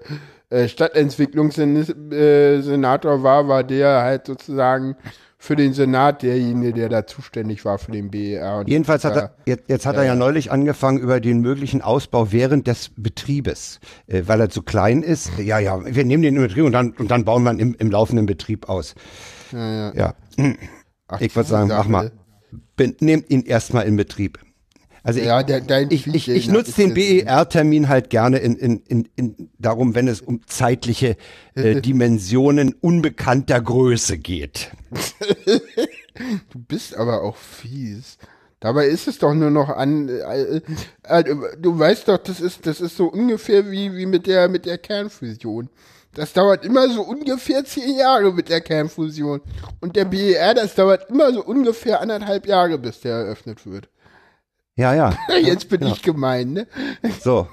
äh, Stadtentwicklungssenator war, war der halt sozusagen für den Senat derjenige, der da zuständig war für den BER. Und Jedenfalls hat er, jetzt, jetzt hat er ja neulich angefangen über den möglichen Ausbau während des Betriebes, äh, weil er zu klein ist. Ja, ja, wir nehmen den in Betrieb und dann, und dann bauen wir ihn im, im laufenden Betrieb aus. ja, ja. Ja, Ach, ich würde sagen, mach mal, bin, nehmt ihn erstmal in Betrieb. Also ich, Ja, der, ich, ich, ich der nutze den BER-Termin halt gerne in, in, in, in darum, wenn es um zeitliche äh, *laughs* Dimensionen unbekannter Größe geht. *laughs* Du bist aber auch fies. Dabei ist es doch nur noch an. Äh, äh, du weißt doch, das ist, das ist so ungefähr wie, wie mit der mit der Kernfusion. Das dauert immer so ungefähr zehn Jahre mit der Kernfusion. Und der BER, das dauert immer so ungefähr anderthalb Jahre, bis der eröffnet wird. Ja, ja. *laughs* Jetzt bin ich gemein, ne? So.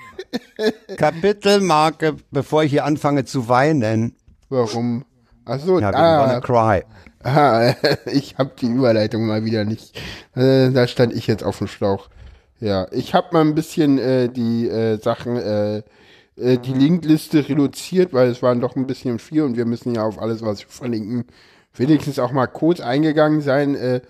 Kapitelmarke, bevor ich hier anfange zu weinen. Warum? Ach so, Ja, ah, cry. ah, *laughs* ich habe die Überleitung mal wieder nicht. Äh, da stand ich jetzt auf dem Schlauch. Ja, ich habe mal ein bisschen äh, die äh, Sachen, äh, äh, die Linkliste reduziert, weil es waren doch ein bisschen viel und wir müssen ja auf alles, was wir verlinken, wenigstens auch mal kurz eingegangen sein. Äh,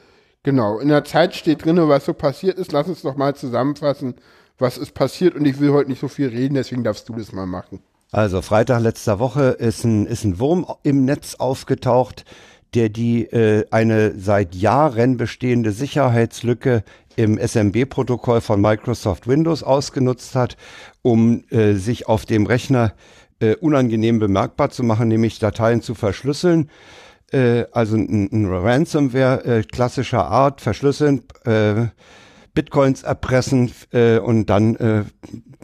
genau, in der Zeit steht drin, was so passiert ist. Lass uns doch mal zusammenfassen, was ist passiert und ich will heute nicht so viel reden, deswegen darfst du das mal machen. Also Freitag letzter Woche ist ein, ist ein Wurm im Netz aufgetaucht, der die äh, eine seit Jahren bestehende Sicherheitslücke im SMB-Protokoll von Microsoft Windows ausgenutzt hat, um äh, sich auf dem Rechner äh, unangenehm bemerkbar zu machen, nämlich Dateien zu verschlüsseln. Äh, also ein, ein Ransomware äh, klassischer Art, verschlüsseln, äh, Bitcoins erpressen äh, und dann äh,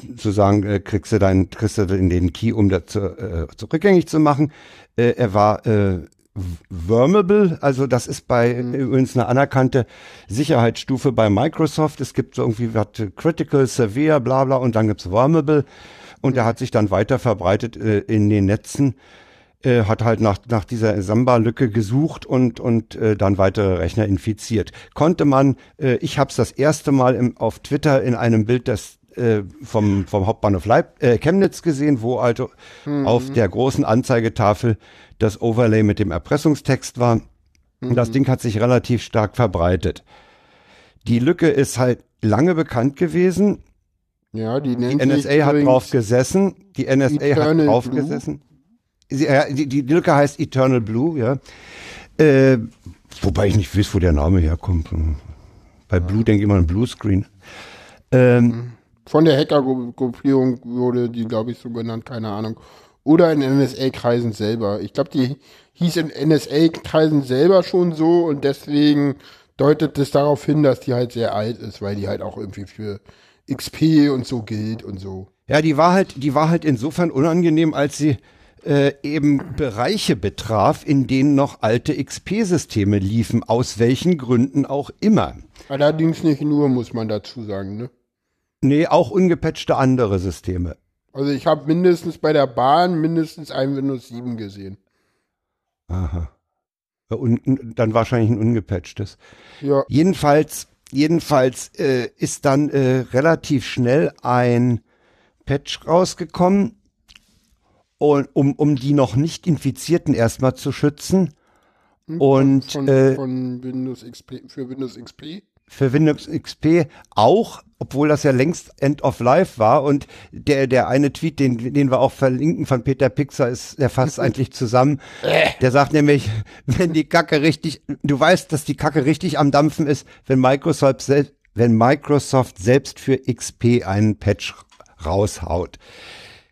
sozusagen äh, kriegst du deinen, kriegst du den, Key, um das zu, äh, zu rückgängig zu machen. Äh, er war äh, Wormable, also das ist bei übrigens eine anerkannte Sicherheitsstufe bei Microsoft. Es gibt so irgendwie was äh, Critical, Severe, bla bla und dann gibt's Wormable und er hat sich dann weiter verbreitet äh, in den Netzen äh, hat halt nach, nach dieser Samba-Lücke gesucht und, und äh, dann weitere Rechner infiziert. Konnte man, äh, ich habe es das erste Mal im, auf Twitter in einem Bild des, äh, vom, vom Hauptbahnhof Leip, äh, Chemnitz gesehen, wo also auf der großen Anzeigetafel das Overlay mit dem Erpressungstext war. Und das Ding hat sich relativ stark verbreitet. Die Lücke ist halt lange bekannt gewesen. Ja, die Die nennt sich NSA hat drauf gesessen. Die NSA hat Eternal drauf Blue. gesessen. Die, die Lücke heißt Eternal Blue, ja. Äh, wobei ich nicht weiß, wo der Name herkommt. Bei Blue denke ich immer an Bluescreen. Ähm, Von der Hackergruppierung wurde die, glaube ich, so genannt, keine Ahnung. Oder in NSA-Kreisen selber. Ich glaube, die hieß in NSA-Kreisen selber schon so und deswegen deutet es darauf hin, dass die halt sehr alt ist, weil die halt auch irgendwie für XP und so gilt und so. Ja, die war halt, die war halt insofern unangenehm, als sie äh, eben Bereiche betraf, in denen noch alte XP-Systeme liefen, aus welchen Gründen auch immer. Allerdings nicht nur, muss man dazu sagen, ne? Nee, auch ungepatchte andere Systeme. Also ich habe mindestens bei der Bahn mindestens ein Windows 7 gesehen. Aha. Und dann wahrscheinlich ein ungepatchtes. Ja, Jedenfalls, jedenfalls äh, ist dann äh, relativ schnell ein Patch rausgekommen, und, um, um die noch nicht Infizierten erstmal zu schützen. Und von, äh, von Windows XP für Windows XP. für Windows XP auch, obwohl das ja längst End of Life war und der, der eine Tweet, den, den wir auch verlinken von Peter Pixar, ist, der fasst *laughs* eigentlich zusammen. Der sagt nämlich, wenn die Kacke richtig, du weißt, dass die Kacke richtig am Dampfen ist, wenn Microsoft selbst, wenn Microsoft selbst für XP einen Patch raushaut.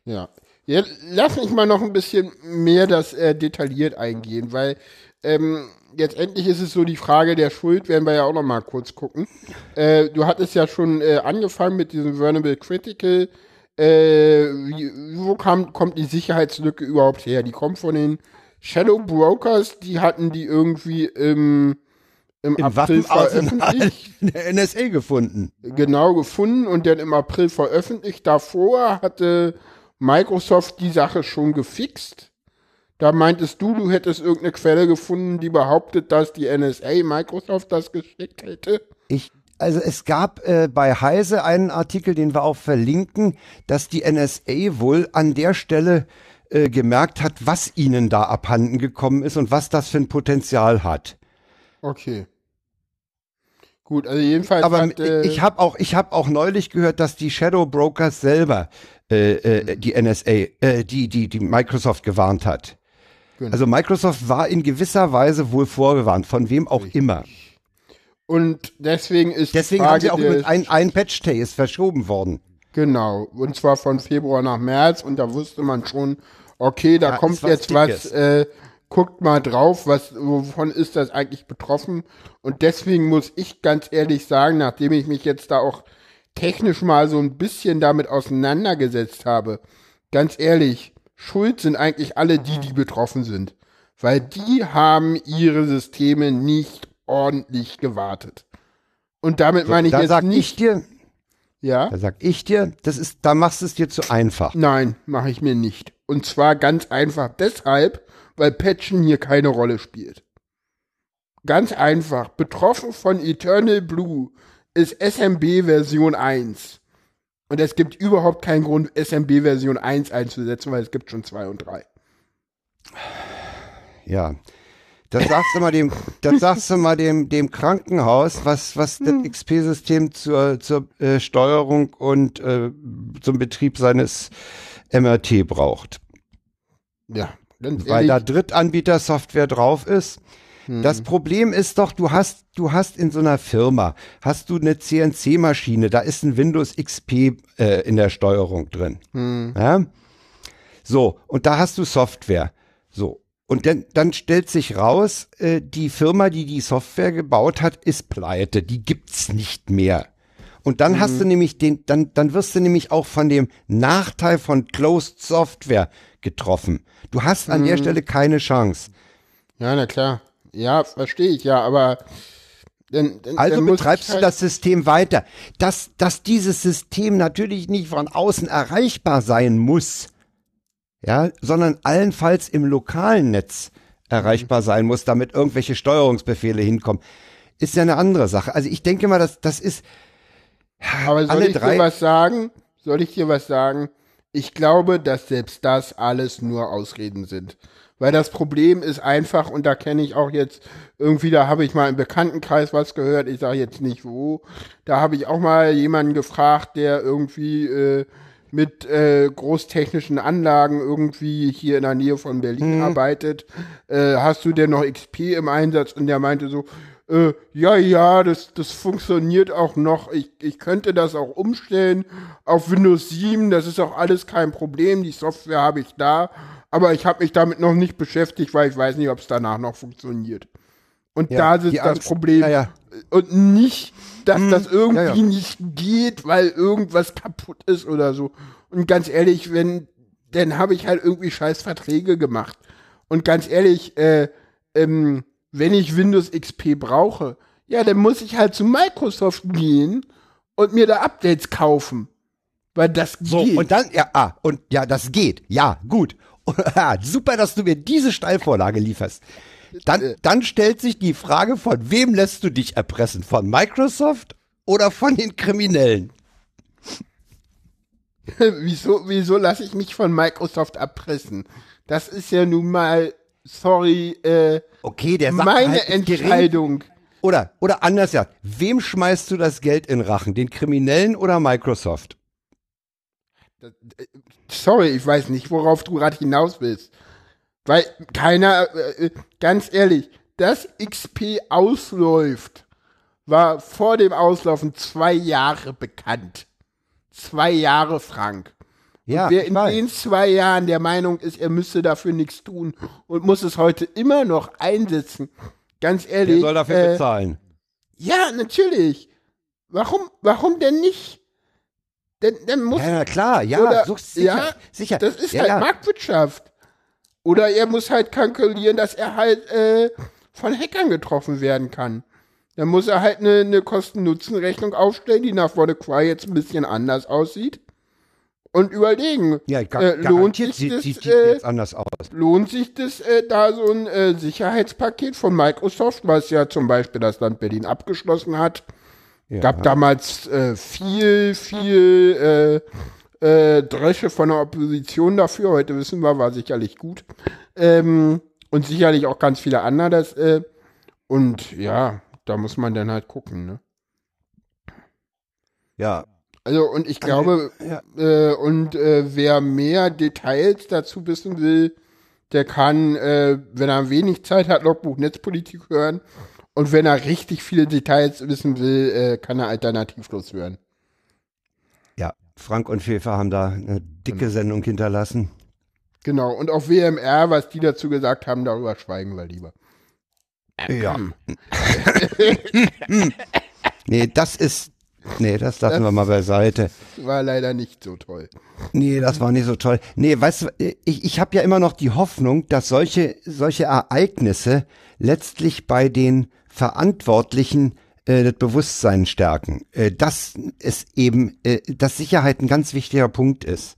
Ja. Ja. Lass mich mal noch ein bisschen mehr das äh, detailliert eingehen, weil ähm, jetzt endlich ist es so die Frage der Schuld, werden wir ja auch noch mal kurz gucken. Äh, du hattest ja schon äh, angefangen mit diesem Vulnerable Critical. Äh, wie, wo kam, kommt die Sicherheitslücke überhaupt her? Die kommt von den Shadow Brokers, die hatten die irgendwie im, im, Im April veröffentlicht. *laughs* der NSA gefunden. genau gefunden und dann im April veröffentlicht. Davor hatte Microsoft die Sache schon gefixt. Da meintest du, du hättest irgendeine Quelle gefunden, die behauptet, dass die NSA Microsoft das geschickt hätte. Ich, also es gab äh, bei Heise einen Artikel, den wir auch verlinken, dass die NSA wohl an der Stelle äh, gemerkt hat, was ihnen da abhanden gekommen ist und was das für ein Potenzial hat. Okay. Gut, also jedenfalls. Aber hat, äh, ich habe auch, ich habe auch neulich gehört, dass die Shadow Brokers selber äh, äh, die NSA, äh, die die die Microsoft gewarnt hat. Genau. Also Microsoft war in gewisser Weise wohl vorgewarnt, von wem auch Richtig. immer. und deswegen ist Deswegen haben sie auch mit ein, ein Patch-Day ist verschoben worden. Genau, und zwar von Februar nach März und da wusste man schon, okay, da Ja, kommt was jetzt was, Dickes. äh, guckt mal drauf, was, wovon ist das eigentlich betroffen? Und deswegen muss ich ganz ehrlich sagen, nachdem ich mich jetzt da auch technisch mal so ein bisschen damit auseinandergesetzt habe, ganz ehrlich, schuld sind eigentlich alle die, die betroffen sind. Weil die haben ihre Systeme nicht ordentlich gewartet. Und damit meine ich da jetzt sag ich nicht, dir, ja? da sag ich dir, das ist, da machst du es dir zu einfach. Nein, mache ich mir nicht. Und zwar ganz einfach deshalb, weil Patchen hier keine Rolle spielt. Ganz einfach. Betroffen von Eternal Blue ist SMB Version 1. Und es gibt überhaupt keinen Grund, SMB Version 1 einzusetzen, weil es gibt schon 2 und 3. Ja. Das sagst du mal dem, das sagst du mal dem, dem Krankenhaus, was, was das XP-System zur, zur äh, Steuerung und äh, zum Betrieb seines MRT braucht. Ja, ganz Weil da ehrlich, Drittanbieter-Software drauf ist. Das Hm. Problem ist doch, du hast, du hast in so einer Firma, hast du eine CNC-Maschine, da ist ein Windows XP äh, in der Steuerung drin. Hm. Ja? So, und da hast du Software. So. Und dann, dann stellt sich raus, äh, die Firma, die die Software gebaut hat, ist pleite. Die gibt's nicht mehr. Und dann hast du nämlich den, dann, dann wirst du nämlich auch von dem Nachteil von Closed Software getroffen. Du hast an der Stelle keine Chance. ja, na klar. Ja, verstehe ich, ja, aber dann, dann, Also dann betreibst ich du halt, das System weiter. Dass, dass dieses System natürlich nicht von außen erreichbar sein muss, ja, sondern allenfalls im lokalen Netz erreichbar Mhm. sein muss, damit irgendwelche Steuerungsbefehle hinkommen, ist ja eine andere Sache. Also ich denke mal, das, das ist Aber soll ich drei- dir was sagen? Soll ich dir was sagen? Ich glaube, dass selbst das alles nur Ausreden sind. Weil das Problem ist einfach, und da kenne ich auch jetzt irgendwie, da habe ich mal im Bekanntenkreis was gehört, ich sage jetzt nicht wo, da habe ich auch mal jemanden gefragt, der irgendwie äh, mit äh, großtechnischen Anlagen irgendwie hier in der Nähe von Berlin arbeitet. Äh, hast du denn noch XP im Einsatz? Und der meinte so, äh, ja, ja, das, das funktioniert auch noch. Ich, ich könnte das auch umstellen auf Windows 7. Das ist auch alles kein Problem. Die Software habe ich da. Aber ich habe mich damit noch nicht beschäftigt, weil ich weiß nicht, ob es danach noch funktioniert. Und Ja, da ist die das Angst- Problem. ja, ja. Und nicht, dass das irgendwie nicht geht, weil irgendwas kaputt ist oder so. Und ganz ehrlich, wenn, dann habe ich halt irgendwie scheiß Verträge gemacht. Und ganz ehrlich, äh, ähm, wenn ich Windows XP brauche, ja, dann muss ich halt zu Microsoft gehen und mir da Updates kaufen. Weil das so. geht. Und dann, ja, ah, und ja, das geht. Ja, gut. *laughs* Super, dass du mir diese Steilvorlage lieferst. Dann, dann stellt sich die Frage, von wem lässt du dich erpressen? Von Microsoft oder von den Kriminellen? *laughs* wieso, wieso lasse ich mich von Microsoft erpressen? Das ist ja nun mal, sorry, äh, Okay, der sagt meine halt, gering. Entscheidung. Oder, oder anders ja, wem schmeißt du das Geld in Rachen? Den Kriminellen oder Microsoft? Sorry, ich weiß nicht, worauf du gerade hinaus willst. Weil keiner, äh, ganz ehrlich, dass XP ausläuft, war vor dem Auslaufen zwei Jahre bekannt. Zwei Jahre, Frank. Ja, Wer ich in weiß. den zwei Jahren der Meinung ist, er müsste dafür nichts tun und muss es heute immer noch einsetzen, ganz ehrlich. Wer soll dafür äh, bezahlen? Ja, natürlich. Warum, warum denn nicht? Denn, dann muss Ja, na klar, ja, oder, so sicher, ja, sicher. Das ist ja, halt ja. Marktwirtschaft. Oder er muss halt kalkulieren, dass er halt äh, von Hackern getroffen werden kann. Dann muss er halt eine, eine Kosten-Nutzen-Rechnung aufstellen, die nach Word jetzt ein bisschen anders aussieht. Und überlegen, Ja, gar, äh, lohnt sich das, sieht äh, jetzt anders aus. lohnt sich das, äh, da so ein äh, Sicherheitspaket von Microsoft, was ja zum Beispiel das Land Berlin abgeschlossen hat, Ja. gab damals äh, viel, viel äh, äh, Dresche von der Opposition dafür. Heute wissen wir, war sicherlich gut. Ähm, und sicherlich auch ganz viele andere. Das, äh, und ja, da muss man dann halt gucken. Ne? Ja, Also, und ich glaube, ja. äh, und äh, wer mehr Details dazu wissen will, der kann, äh, wenn er wenig Zeit hat, Logbuch Netzpolitik hören. Und wenn er richtig viele Details wissen will, äh, kann er alternativlos hören. ja, Frank und Schäfer haben da eine dicke Sendung hinterlassen. Genau. Und auf WMR, was die dazu gesagt haben, darüber schweigen wir lieber. Ja. *laughs* nee, das ist, nee, das lassen wir mal beiseite. War leider nicht so toll. Nee, das war nicht so toll. Nee, weißt du, ich, ich habe ja immer noch die Hoffnung, dass solche, solche Ereignisse letztlich bei den Verantwortlichen äh, das Bewusstsein stärken. Äh, dass es eben, äh, dass Sicherheit ein ganz wichtiger Punkt ist.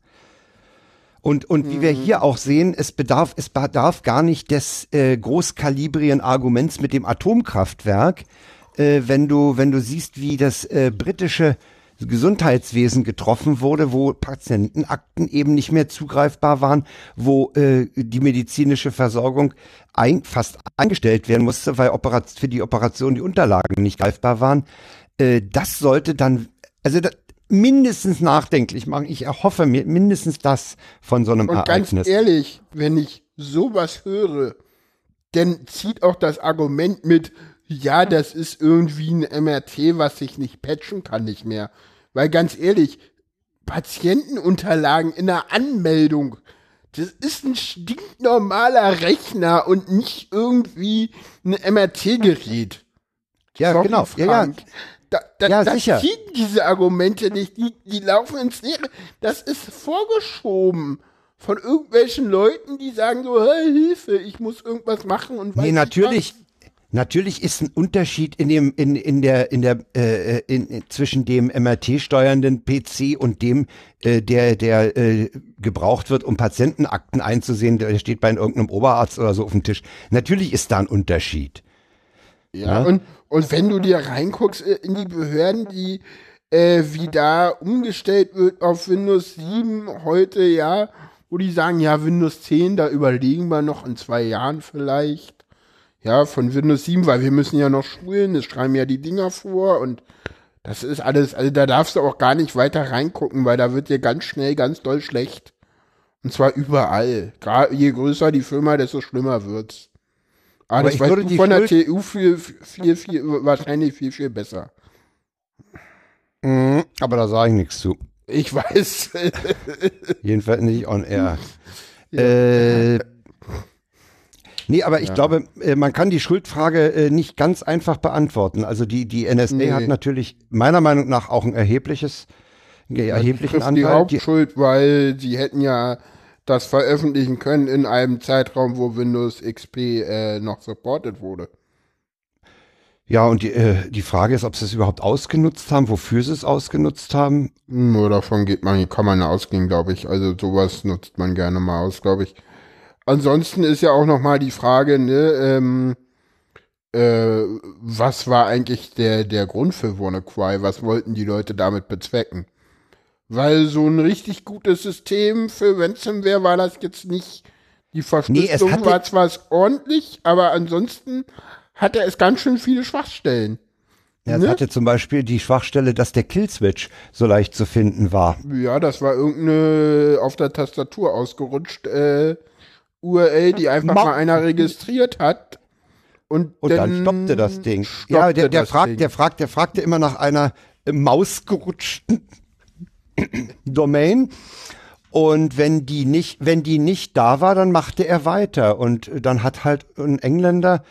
Und, und wie wir hier auch sehen, es bedarf, es bedarf gar nicht des äh, großkalibrigen Arguments mit dem Atomkraftwerk, äh, wenn du, wenn du siehst, wie das äh, britische Gesundheitswesen getroffen wurde, wo Patientenakten eben nicht mehr zugreifbar waren, wo äh, die medizinische Versorgung ein, fast eingestellt werden musste, weil Operat für die Operation die Unterlagen nicht greifbar waren. Äh, das sollte dann, also das, mindestens nachdenklich machen. Ich erhoffe mir mindestens das von so einem Und ganz Ereignis. ehrlich, wenn ich sowas höre, dann zieht auch das Argument mit, ja, das ist irgendwie ein MRT, was ich nicht patchen kann, nicht mehr. Weil ganz ehrlich, Patientenunterlagen in der Anmeldung, das ist ein stinknormaler Rechner und nicht irgendwie ein MRT-Gerät. ja, Sorry, genau. Ja, ja. Frank. Da, da, Ja, sicher. ziehen diese Argumente nicht, die, die laufen ins Leere. Das ist vorgeschoben von irgendwelchen Leuten, die sagen so, hey, Hilfe, ich muss irgendwas machen und weiß Nee, natürlich, natürlich ist ein Unterschied in dem, in, in der, in der, äh, in, in, zwischen dem MRT-steuernden PC und dem, äh, der, der äh, gebraucht wird, um Patientenakten einzusehen, der steht bei irgendeinem Oberarzt oder so auf dem Tisch. Natürlich ist da ein Unterschied. Ja, Ne? und, und wenn du dir reinguckst äh, in die Behörden, die, äh, wie da umgestellt wird auf Windows 7 heute, ja, wo die sagen, ja, Windows 10, da überlegen wir noch in zwei Jahren vielleicht. Ja, von Windows 7, weil wir müssen ja noch schulen, es schreiben ja die Dinger vor und das ist alles, also da darfst du auch gar nicht weiter reingucken, weil da wird dir ganz schnell ganz doll schlecht. Und zwar überall. Je größer die Firma, desto schlimmer wird's. Aber, Aber das ich weißt würde du die von der TU viel, viel, viel, wahrscheinlich viel, viel besser. Mhm, aber da sage ich nichts zu. Ich weiß. Jedenfalls nicht on air. *laughs* Äh, nee, aber ich glaube, äh, man kann die Schuldfrage äh, nicht ganz einfach beantworten. Also die, die NSA Nee. hat natürlich meiner Meinung nach auch ein erhebliches, einen erheblichen die Anteil. Die, Hauptschuld, weil sie hätten ja das veröffentlichen können in einem Zeitraum, wo Windows XP äh, noch supported wurde. ja, und die, äh, die Frage ist, ob sie es überhaupt ausgenutzt haben, wofür sie es ausgenutzt haben. Nur davon geht man, kann man ausgehen, glaube ich. Also sowas nutzt man gerne mal aus, glaube ich. Ansonsten ist ja auch noch mal die Frage, ne, ähm, äh, was war eigentlich der, der Grund für WannaCry? Was wollten die Leute damit bezwecken? Weil so ein richtig gutes System für Ransomware war das jetzt nicht. Die Verschlüsselung hatte- war zwar ordentlich, aber ansonsten hatte es ganz schön viele Schwachstellen. Ja, es Ne? hatte zum Beispiel die Schwachstelle, dass der Killswitch so leicht zu finden war. Ja, das war irgendeine auf der Tastatur ausgerutscht äh, URL, die einfach Ma- mal einer registriert hat. Und, Und dann, stoppte das Ding. stoppte Ja, der, der das fragt, Ding. der fragt, der fragte immer nach einer äh, mausgerutschten *coughs* Domain. Und wenn die nicht, wenn die nicht da war, dann machte er weiter. Und dann hat halt ein Engländer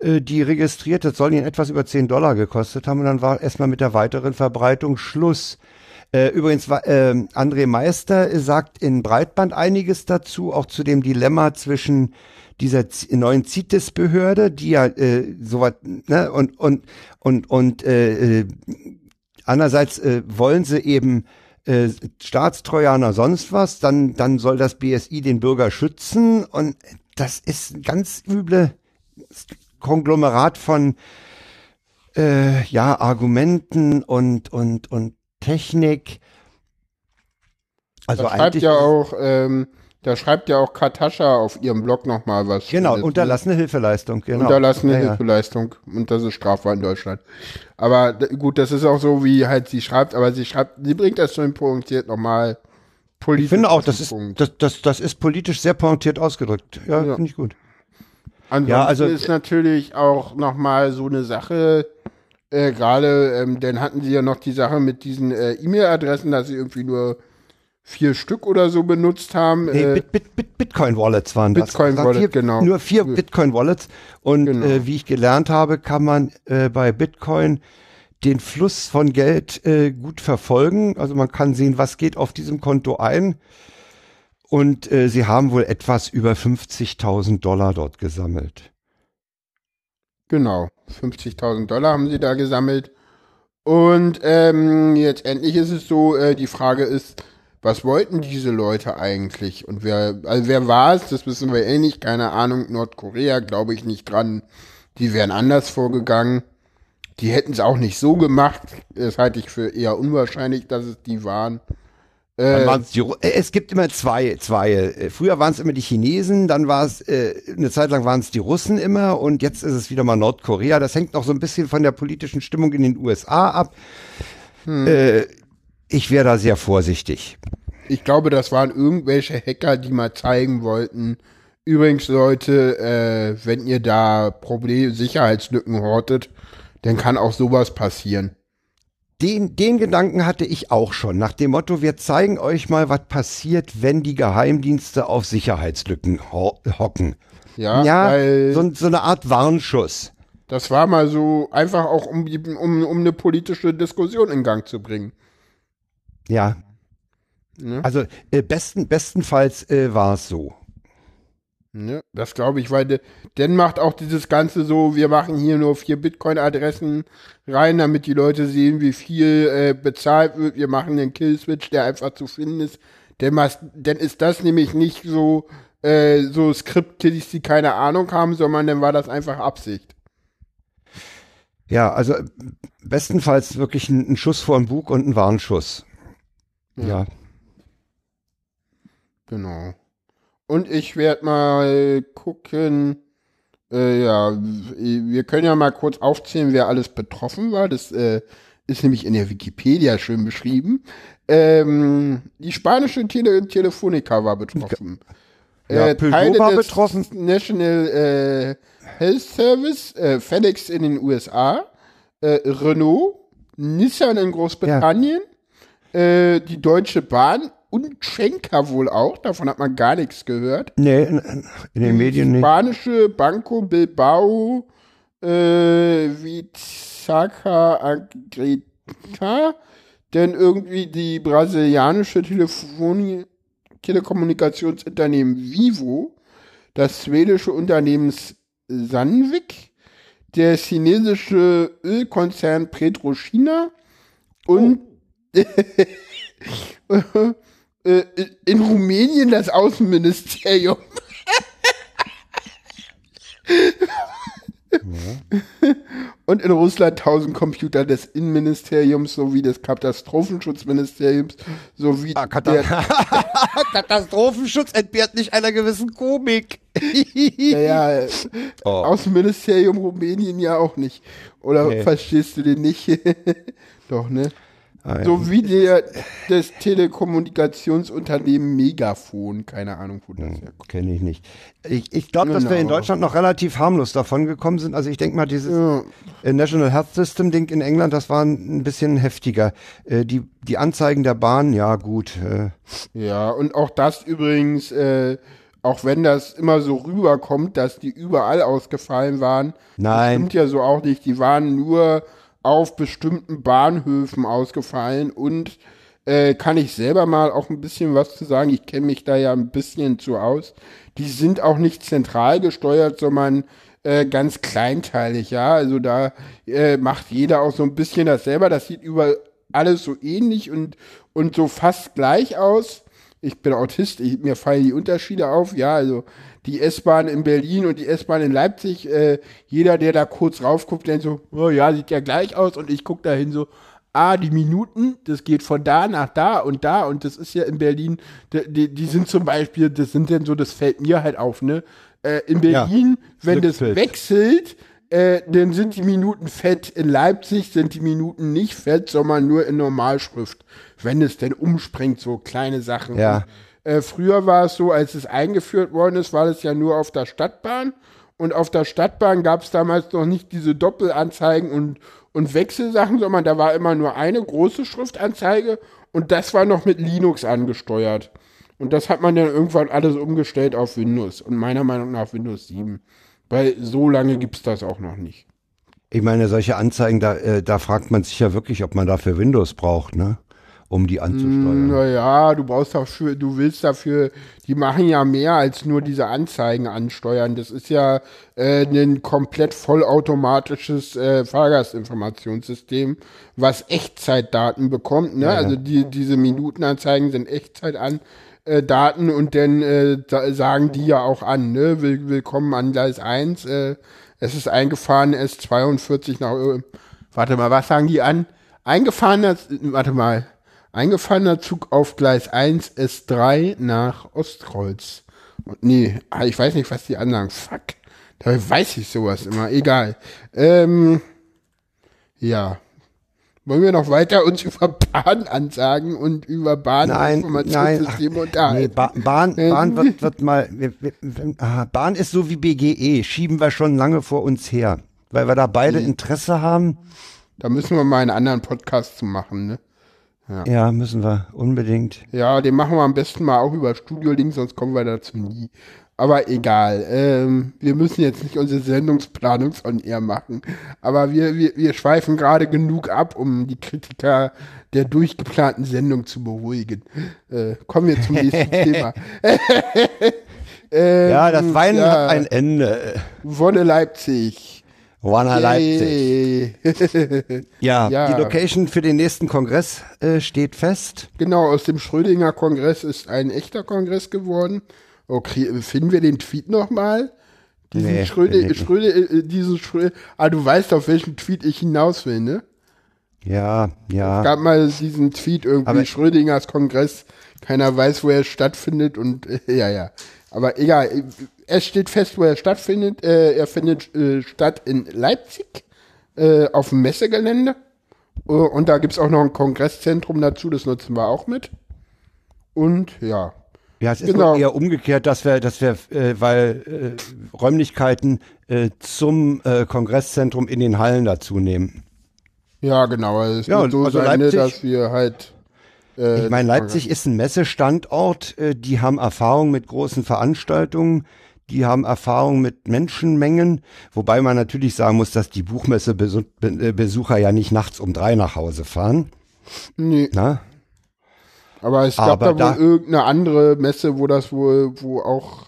äh, die registriert, das soll ihn etwas über 10 Dollar gekostet haben. Und dann war erstmal mit der weiteren Verbreitung Schluss. Äh, übrigens, äh, André Meister sagt in Breitband einiges dazu, auch zu dem Dilemma zwischen dieser neuen CITES-Behörde, die ja äh, sowas, ne, und, und, und, und äh, äh, andererseits äh, wollen sie eben äh, Staatstrojaner sonst was, dann, dann soll das BSI den Bürger schützen und das ist ein ganz üble Konglomerat von äh, ja, Argumenten und, und, und Technik. Also da schreibt ja auch, ähm, da schreibt ja auch Katascha auf ihrem Blog nochmal was. Genau, unterlassene Hilfeleistung, genau. Unterlassene ja, Hilfeleistung. Und das ist strafbar in Deutschland. Aber gut, das ist auch so, wie halt sie schreibt, aber sie schreibt, sie bringt das schön pointiert nochmal politisch. Ich finde auch, das ist, das, das, das ist politisch sehr pointiert ausgedrückt. Ja, ja. finde ich gut. Ansonsten ja, also, ist natürlich auch nochmal so eine Sache, äh, gerade, ähm, dann hatten sie ja noch die Sache mit diesen äh, E-Mail-Adressen, dass sie irgendwie nur vier Stück oder so benutzt haben. Nee, äh, Bit, Bit, Bit, Bitcoin-Wallets waren das. Bitcoin-Wallet, genau. Nur vier Bitcoin-Wallets. Und genau. äh, wie ich gelernt habe, kann man äh, bei Bitcoin den Fluss von Geld äh, gut verfolgen. Also man kann sehen, was geht auf diesem Konto ein. Und äh, sie haben wohl etwas über 50.000 Dollar dort gesammelt. Genau, 50.000 Dollar haben sie da gesammelt. Und ähm, jetzt endlich ist es so, äh, die Frage ist, was wollten diese Leute eigentlich? Und wer, also wer war es? Das wissen wir eh nicht. Keine Ahnung. Nordkorea glaube ich nicht dran. Die wären anders vorgegangen. Die hätten es auch nicht so gemacht. Das halte ich für eher unwahrscheinlich, dass es die waren. Äh, äh, es gibt immer zwei, zwei. Äh, früher waren es immer die Chinesen, dann war es, äh, eine Zeit lang waren es die Russen immer und jetzt ist es wieder mal Nordkorea. Das hängt noch so ein bisschen von der politischen Stimmung in den USA ab. Hm. Äh, ich wäre da sehr vorsichtig. Ich glaube, das waren irgendwelche Hacker, die mal zeigen wollten. Übrigens, Leute, äh, wenn ihr da Problem Sicherheitslücken hortet, dann kann auch sowas passieren. Den, den Gedanken hatte ich auch schon, nach dem Motto, wir zeigen euch mal, was passiert, wenn die Geheimdienste auf Sicherheitslücken ho hocken. Ja, ja so, so eine Art Warnschuss. Das war mal so einfach auch, um, um, um eine politische Diskussion in Gang zu bringen. Ja. Ne? Also äh, besten, bestenfalls äh, war es so. Ne? Das glaube ich, weil dann macht auch dieses Ganze so, wir machen hier nur vier Bitcoin-Adressen rein, damit die Leute sehen, wie viel äh, bezahlt wird. Wir machen den Killswitch, der einfach zu finden ist. Denn, denn ist das nämlich nicht so, äh, so Skriptkiddies, die keine Ahnung haben, sondern dann war das einfach Absicht. Ja, also bestenfalls wirklich ein, ein Schuss vor dem Bug und ein Warnschuss. Ja. ja. Genau. Und ich werde mal gucken. Äh, ja, wir können ja mal kurz aufzählen, wer alles betroffen war. Das äh, ist nämlich in der Wikipedia schön beschrieben. Ähm, die spanische Tele Telefonica war betroffen. Ja, äh, Teile war betroffen. National äh, Health Service, äh, FedEx in den USA, äh, Renault, Nissan in Großbritannien, ja die Deutsche Bahn und Schenker wohl auch. Davon hat man gar nichts gehört. Nee, in, in den Medien nicht. Spanische Banco Bilbao, äh, Vizaca Agrita, denn irgendwie die brasilianische Telefonie, Telekommunikationsunternehmen Vivo, das schwedische Unternehmen Sandvik, der chinesische Ölkonzern Petrochina und oh. *laughs* *laughs* Äh, in Rumänien das Außenministerium. *laughs* Und in Russland 1000 Computer des Innenministeriums sowie des Katastrophenschutzministeriums sowie ah, Kata der *laughs* Katastrophenschutz entbehrt nicht einer gewissen Komik. *laughs* naja, oh. Außenministerium Rumänien ja auch nicht. Oder nee. verstehst du den nicht? Doch, ne? Ah, so wie der, das Telekommunikationsunternehmen Megafon. Keine Ahnung, wo das hm, herkommt. Kenne ich nicht. Ich, ich glaube, genau. dass wir in genau. Deutschland noch relativ harmlos davon gekommen sind. Also ich denke mal, dieses ja. Äh, National Health System Ding in England, das war ein bisschen heftiger. Äh, die, die Anzeigen der Bahn, ja gut. Äh. Ja, und auch das übrigens, äh, auch wenn das immer so rüberkommt, dass die überall ausgefallen waren. Nein. Das stimmt ja so auch nicht. Die waren nur auf bestimmten Bahnhöfen ausgefallen und äh, kann ich selber mal auch ein bisschen was zu sagen. Ich kenne mich da ja ein bisschen zu aus. Die sind auch nicht zentral gesteuert, sondern äh, ganz kleinteilig, ja. Also da äh, macht jeder auch so ein bisschen das selber. Das sieht über alles so ähnlich und, und so fast gleich aus. Ich bin Autist, ich, mir fallen die Unterschiede auf. Ja, also die S-Bahn in Berlin und die S-Bahn in Leipzig, äh, jeder, der da kurz raufguckt, denkt so, oh ja, sieht ja gleich aus und ich gucke dahin so, ah, die Minuten, das geht von da nach da und da und das ist ja in Berlin, die, die, die sind zum Beispiel, das sind dann so, das fällt mir halt auf, ne? Äh, in Berlin, wenn das wechselt, äh, dann sind die Minuten fett. In Leipzig sind die Minuten nicht fett, sondern nur in Normalschrift. Wenn es denn umspringt, so kleine Sachen. Ja. Äh, früher war es so, als es eingeführt worden ist, war das ja nur auf der Stadtbahn. Und auf der Stadtbahn gab es damals noch nicht diese Doppelanzeigen und, und Wechselsachen, sondern da war immer nur eine große Schriftanzeige und das war noch mit Linux angesteuert. Und das hat man dann irgendwann alles umgestellt auf Windows und meiner Meinung nach Windows 7. Weil so lange gibt's das auch noch nicht. Ich meine, solche Anzeigen, da, äh, da fragt man sich ja wirklich, ob man dafür Windows braucht, ne? Um die anzusteuern. Naja, du brauchst dafür, du willst dafür, die machen ja mehr als nur diese Anzeigen ansteuern. Das ist ja äh, ein komplett vollautomatisches äh, Fahrgastinformationssystem, was Echtzeitdaten bekommt. Ne? Also die, diese Minutenanzeigen sind Echtzeit an. Äh, Daten und dann äh, sa- sagen die ja auch an, ne? Will, willkommen an Gleis 1, äh, es ist eingefahren, S42 nach, äh, warte mal, was sagen die an? Eingefahrener, warte mal, eingefahrener Zug auf Gleis 1, S3 nach Ostkreuz. Und nee, ah, ich weiß nicht, was die ansagen. Fuck. Da weiß ich sowas immer. Egal. Ähm, ja. Wollen wir noch weiter uns über Bahnansagen und über Nein, nein, Bahninformationssysteme unterhalten? nee, ba Bahn, Bahn wird, wird mal, wir, wir, wir- ah, Bahn ist so wie BGE, schieben wir schon lange vor uns her, weil wir da beide Interesse haben. Da müssen wir mal einen anderen Podcast zu machen, ne? Ja, müssen wir unbedingt. Ja, den machen wir am besten mal auch über Studio Link, sonst kommen wir dazu nie. Aber egal, ähm, wir müssen jetzt nicht unsere Sendungsplanung on air machen. Aber wir, wir, wir schweifen gerade genug ab, um die Kritiker der durchgeplanten Sendung zu beruhigen. Äh, kommen wir zum nächsten *laughs* Thema. ähm, Ja, das Weinen ja, hat ein Ende. Wonne Leipzig. Warner Leipzig. *laughs* Ja, Ja. die Location für den nächsten Kongress äh, steht fest. Genau, aus dem Schrödinger Kongress ist ein echter Kongress geworden. Okay, finden wir den Tweet nochmal? Diesen Nee, Schröde. Schröde, äh, diesen Schröde, ah, du weißt, auf welchen Tweet ich hinaus will, ne? Ja, ja. gab mal diesen Tweet irgendwie, Aber- Schrödingers Kongress, keiner weiß, wo er stattfindet und äh, *laughs* ja, ja. Aber egal, äh, es steht fest, wo er stattfindet. Äh, er findet äh, statt in Leipzig äh, auf dem Messegelände. Äh, und da gibt's auch noch ein Kongresszentrum dazu, das nutzen wir auch mit. Und ja, Ja, es ist Genau. nur eher umgekehrt, dass wir, dass wir, äh, weil äh, Räumlichkeiten äh, zum äh, Kongresszentrum in den Hallen dazu nehmen. ja, genau. Es Ja, wird so also sein, Leipzig- dass wir halt. Äh, Ich meine, Leipzig ist ein Messestandort, äh, die haben Erfahrung mit großen Veranstaltungen, die haben Erfahrung mit Menschenmengen, wobei man natürlich sagen muss, dass die Buchmessebesucher ja nicht nachts um drei nach Hause fahren. nee, Na? aber es gab Aber da wohl da- irgendeine andere Messe, wo das wohl, wo auch.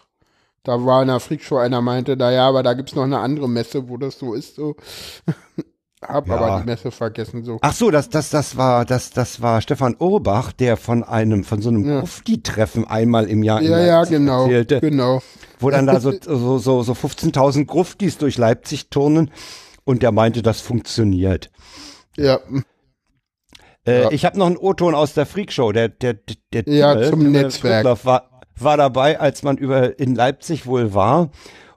Da war in der Freakshow einer meinte, na ja, aber da gibt's noch eine andere Messe, wo das so ist, so. *laughs* Hab Ja. aber die Messe vergessen, so. Ach so, das, das, das war, das, das war Stefan Urbach, der von einem, von so einem Ja. Grufti-Treffen einmal im Jahr in Ja, ja, genau, erzählte, genau. wo dann da so, *laughs* so, so, so 15.000 Gruftis durch Leipzig turnen und der meinte, das funktioniert. Ja, Äh, Ja. Ich habe noch einen O-Ton aus der Freakshow. Der, der, der, der Ja, Timmel, zum Netzwerk. War, war dabei, als man über in Leipzig wohl war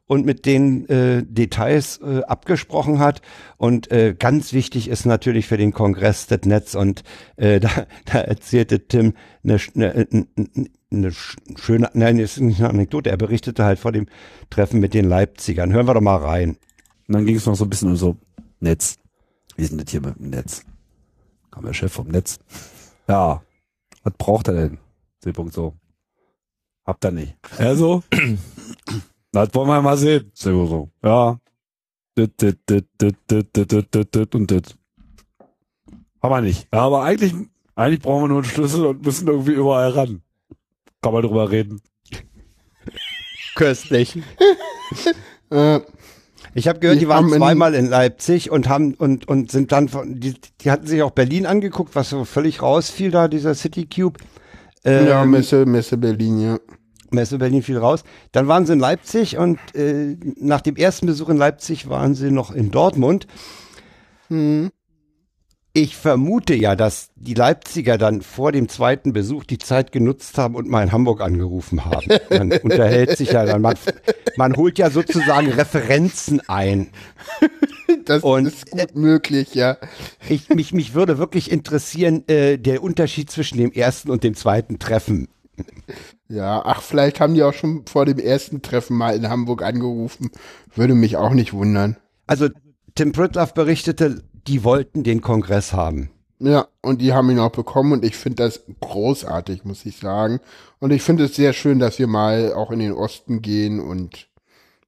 und mit den äh, Details äh, abgesprochen hat. Und äh, ganz wichtig ist natürlich für den Kongress das Netz. Und äh, *laughs* da, da erzählte Tim eine, sch- eine, eine, eine sch- schöne, nein, das ist nicht eine Anekdote. Er berichtete halt vor dem Treffen mit den Leipzigern. Hören wir doch mal rein. Und dann ging es noch so ein bisschen um so Netz. Wie ist denn das hier mit dem Netz? Kam der Chef vom Netz. *laughs* Ja. Was braucht er denn? C-Punkt so. Habt ihr nicht. Ja, so? *clears throat* Das wollen wir mal sehen. So, so. Ja. Und das. Haben wir nicht. Ja, aber eigentlich, eigentlich brauchen wir nur einen Schlüssel und müssen irgendwie überall ran. Kann man drüber reden. Köstlich. *laughs* Äh, ich habe gehört, die waren zweimal in Leipzig und haben und und sind dann von die, die hatten sich auch Berlin angeguckt, was so völlig rausfiel da dieser City Cube. Ähm, ja, Messe Messe Berlin, ja. Messe Berlin fiel raus. Dann waren sie in Leipzig und äh, nach dem ersten Besuch in Leipzig waren sie noch in Dortmund. Ich vermute ja, dass die Leipziger dann vor dem zweiten Besuch die Zeit genutzt haben und mal in Hamburg angerufen haben. Man *laughs* unterhält sich ja dann, man, man holt ja sozusagen Referenzen ein. Das Und- ist gut möglich, ja. Ich, mich, mich würde wirklich interessieren, äh, der Unterschied zwischen dem ersten und dem zweiten Treffen. Ja, ach, vielleicht haben die auch schon vor dem ersten Treffen mal in Hamburg angerufen. Würde mich auch nicht wundern. Also Tim Pritloff berichtete, die wollten den Kongress haben. Ja, und die haben ihn auch bekommen und ich finde das großartig, muss ich sagen. Und ich finde es sehr schön, dass wir mal auch in den Osten gehen und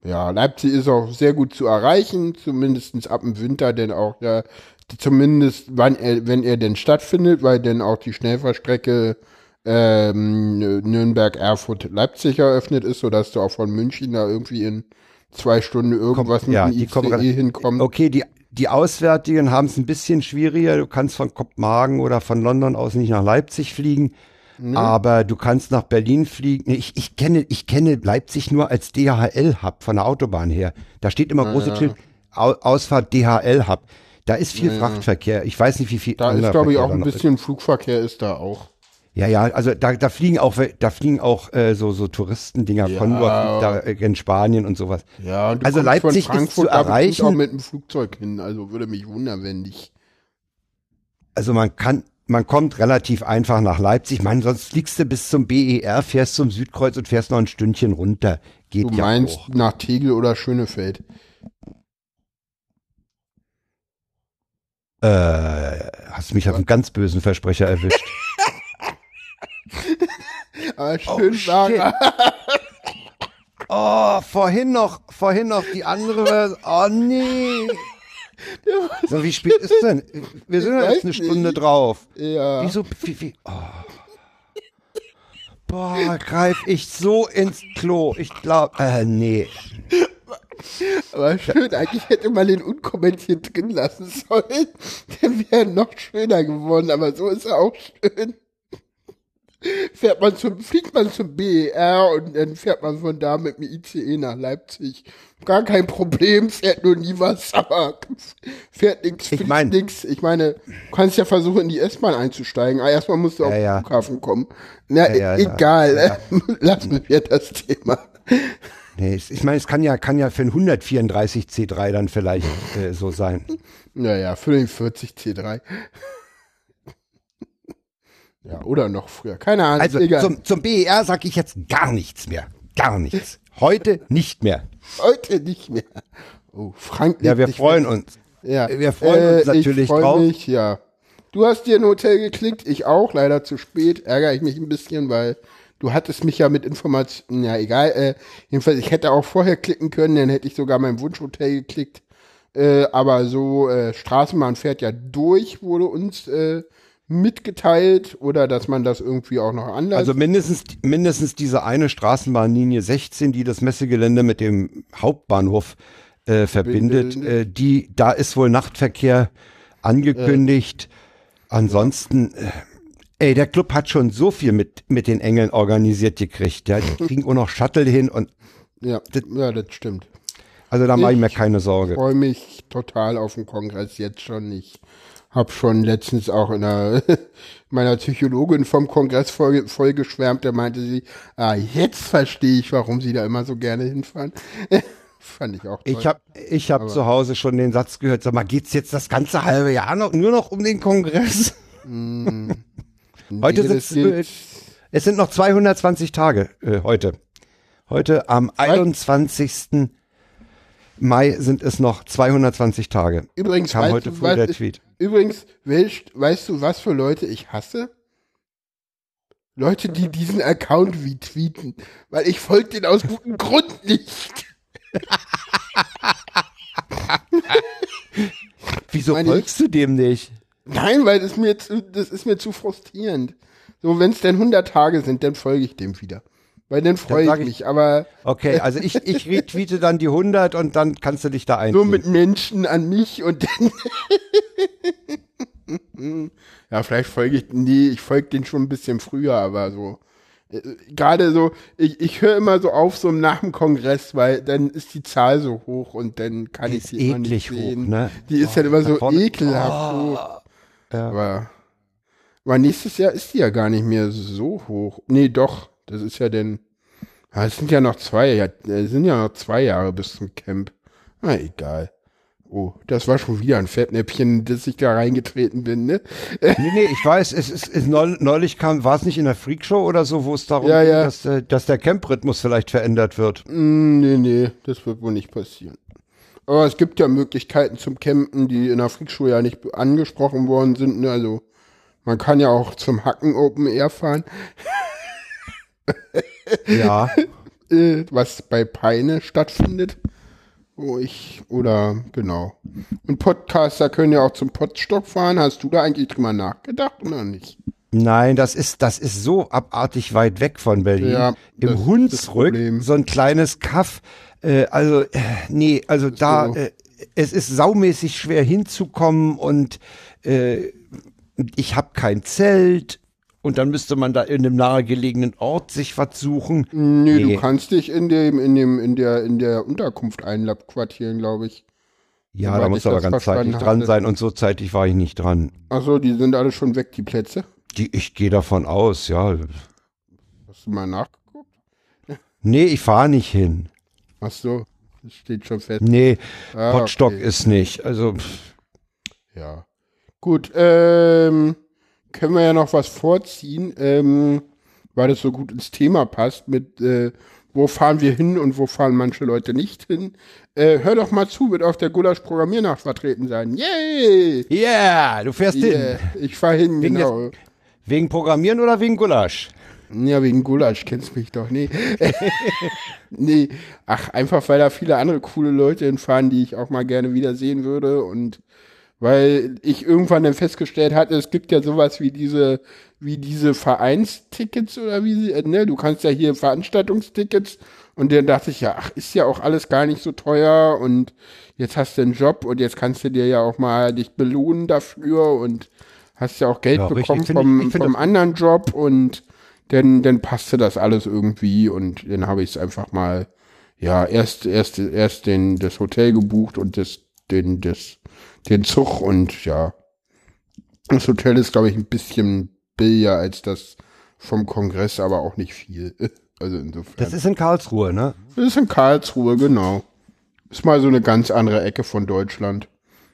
ja, Leipzig ist auch sehr gut zu erreichen, zumindestens ab dem Winter, denn auch ja, zumindest wann er, wenn er denn stattfindet, weil dann auch die Schnellfahrstrecke ähm, Nürnberg, Erfurt, Leipzig eröffnet ist, sodass du auch von München da irgendwie in zwei Stunden irgendwas ja, mit dem kommen ICE ran- hinkommt. Okay, die, die Auswärtigen haben es ein bisschen schwieriger. Du kannst von Kopenhagen oder von London aus nicht nach Leipzig fliegen. Aber du kannst nach Berlin fliegen. Nee, Ich, ich, kenne, ich kenne Leipzig nur als DHL-Hub von der Autobahn her. Da steht immer große Schild, Au- Ausfahrt DHL-Hub. Da ist viel Frachtverkehr. Ich weiß nicht, wie viel. Da ist, glaube ich, auch ein noch ist. bisschen Flugverkehr ist da auch. Ja, ja, also da, da fliegen auch, da fliegen auch äh, so, so Touristendinger. Ja. Fliegt da äh, in Spanien und sowas. Ja, du Also Leipzig ist Frankfurt zu und erreichen. auch mit dem Flugzeug hin. Also würde mich wundern, wenn nicht. Also man kann, man kommt relativ einfach nach Leipzig. Man, sonst fliegst du bis zum BER, fährst zum Südkreuz und fährst noch ein Stündchen runter. Geht Du ja meinst auch. nach Tegel oder Schönefeld. Äh, hast mich auf einen ganz bösen Versprecher erwischt. *laughs* Aber *laughs* schön shit. war *laughs* er. Oh, vorhin noch, vorhin noch die andere Version. Oh nee. So, wie spät ist denn? Wir sind ja jetzt eine Stunde nicht. drauf. Ja. Wieso? Wie, wie, oh. Boah, greif ich so ins Klo. Ich glaube, äh, nee. Aber schön, eigentlich hätte man den unkommentiert drin lassen sollen. Der wäre noch schöner geworden, aber so ist er auch schön. Fährt man zum, fliegt man zum BER und dann fährt man von da mit dem ICE nach Leipzig. Gar kein Problem, fährt nur nie was, aber fährt nichts, Ich fliegt mein- nix. Ich meine, du kannst ja versuchen, in die S-Bahn einzusteigen. Aber erstmal musst du auf Ja, den ja. Flughafen kommen. Na, Ja, egal, *laughs* lassen wir das Thema. Nee, ich meine, es kann ja, kann ja für ein 134 C3 dann vielleicht äh, so sein. Naja, 45 C3. Ja, oder noch früher. Keine Ahnung. Also zum, zum BER sag ich jetzt gar nichts mehr. Gar nichts. Heute nicht mehr. Heute nicht mehr. Oh, Frank. Ja, wir freuen weg. uns. Ja. wir freuen uns natürlich ich freu drauf. Mich, ja. Du hast dir ein Hotel geklickt, ich auch, leider zu spät. Ärgere ich mich ein bisschen, weil du hattest mich ja mit Informationen, ja egal. Äh, jedenfalls, ich hätte auch vorher klicken können, dann hätte ich sogar mein Wunschhotel geklickt. Äh, aber so äh, Straßenbahn fährt ja durch, wurde uns äh, mitgeteilt oder dass man das irgendwie auch noch anders. Also mindestens, mindestens diese eine Straßenbahnlinie 16, die das Messegelände mit dem Hauptbahnhof äh, verbindet, äh, die, da ist wohl Nachtverkehr angekündigt. Ansonsten, äh, ey, der Club hat schon so viel mit, mit den Engeln organisiert gekriegt. Ja, die *laughs* kriegen auch noch Shuttle hin und ja, ja, das stimmt. also da mache ich mir Ich keine Sorge. freue mich total auf den Kongress jetzt schon. Ich habe schon letztens auch in einer, *laughs* meiner Psychologin vom Kongress voll, voll geschwärmt. Da meinte sie, ah, jetzt verstehe ich, warum sie da immer so gerne hinfahren. *laughs* Fand ich auch toll. Ich habe ich hab zu Hause schon den Satz gehört, sag mal, geht's jetzt das ganze halbe Jahr noch nur noch um den Kongress? *laughs* heute Nee, sind geht- es sind noch 220 Tage äh, heute. Heute am 21. Mai sind es noch 220 Tage. Übrigens, kam weißt heute du, früh was, der Tweet. Übrigens, welch, weißt du, was für Leute ich hasse? Leute, die diesen Account retweeten. Weil ich folge den aus gutem Grund nicht. *laughs* Wieso meine, folgst du dem nicht? Nein, weil das mir zu, das ist mir zu frustrierend. So, wenn es denn 100 Tage sind, dann folge ich dem wieder. Bei denen freue ich ich- mich, aber Okay, also ich, ich retweete dann die 100 und dann kannst du dich da ein. nur mit Menschen an mich und dann. *laughs* ja, vielleicht folge ich, nee, ich folge den schon ein bisschen früher, aber so. äh, Gerade so, ich, ich höre immer so auf, so nach dem Kongress, weil dann ist die Zahl so hoch und dann kann Die ich sie immer nicht eklig hoch, sehen. ne? Die ist halt immer so vorne- ekelhaft hoch. Ja. Aber, aber nächstes Jahr ist die ja gar nicht mehr so hoch. Nee, doch. Das ist ja denn. Ja, es sind ja noch zwei, ja, es sind ja noch zwei Jahre bis zum Camp. Na, egal. Oh, das war schon wieder ein Fettnäpfchen, dass ich da reingetreten bin, ne? *laughs* Nee, nee, ich weiß, es ist, es neul- neulich kam, war es nicht in der Freakshow oder so, wo es darum Ja, ging, ja. Dass, äh, dass der Camp-Rhythmus vielleicht verändert wird. Mm, Nee, nee, das wird wohl nicht passieren. Aber es gibt ja Möglichkeiten zum Campen, die in der Freakshow ja nicht angesprochen worden sind. Ne? Also man kann ja auch zum Hacken Open Air fahren, *laughs* Ja. *laughs* äh, was bei Peine stattfindet. Wo ich, oder genau. Und Podcaster können ja auch zum Podstock fahren. Hast du da eigentlich drüber nachgedacht oder nicht? Nein, das ist, das ist so abartig weit weg von Berlin. Ja, Im Hunsrück, so ein kleines Kaff. Äh, also, äh, nee, also da, so. äh, es ist saumäßig schwer hinzukommen und äh, ich habe kein Zelt. Und dann müsste man da in einem nahegelegenen Ort sich was suchen. Nee, Nee. du kannst dich in dem, in dem, in der, in der Unterkunft einquartieren, glaube ich. Ja, da muss aber ganz zeitig dran hatte. sein und so zeitig war ich nicht dran. Achso, die sind alle schon weg, die Plätze. Die, ich gehe davon aus, ja. Hast du mal nachgeguckt? Nee, ich fahre nicht hin. Ach so, das steht schon fest. Nee, Ah, Potstock okay. ist nicht. Also, pff, Ja. Gut, ähm, können wir ja noch was vorziehen, ähm, weil das so gut ins Thema passt mit, äh, wo fahren wir hin und wo fahren manche Leute nicht hin. Äh, hör doch mal zu, wird auf der Gulasch Programmiernacht vertreten sein. Yay! yeah, du fährst Yeah, hin. ich fahr hin, Wegen genau. Wegen Programmieren oder wegen Gulasch? Ja, wegen Gulasch kennst mich doch. Nee. *laughs* nee. Ach, einfach weil da viele andere coole Leute hinfahren, die ich auch mal gerne wiedersehen würde. Und weil ich irgendwann dann festgestellt hatte, es gibt ja sowas wie diese, wie diese Vereinstickets oder wie sie, äh, ne, du kannst ja hier Veranstaltungstickets. Und dann dachte ich, ja, ach, ist ja auch alles gar nicht so teuer und jetzt hast du einen Job und jetzt kannst du dir ja auch mal dich belohnen dafür und hast ja auch Geld Ja, bekommen ich- vom, ich finde vom anderen Job und dann, dann passte das alles irgendwie und dann habe ich es einfach mal, ja, erst, erst, erst den, das Hotel gebucht und das, den, das, den Zug und ja. Das Hotel ist, glaube ich, ein bisschen billiger als das vom Kongress, aber auch nicht viel. *laughs* Also insofern. Das ist in Karlsruhe, ne? Das ist in Karlsruhe, genau. Ist mal so eine ganz andere Ecke von Deutschland.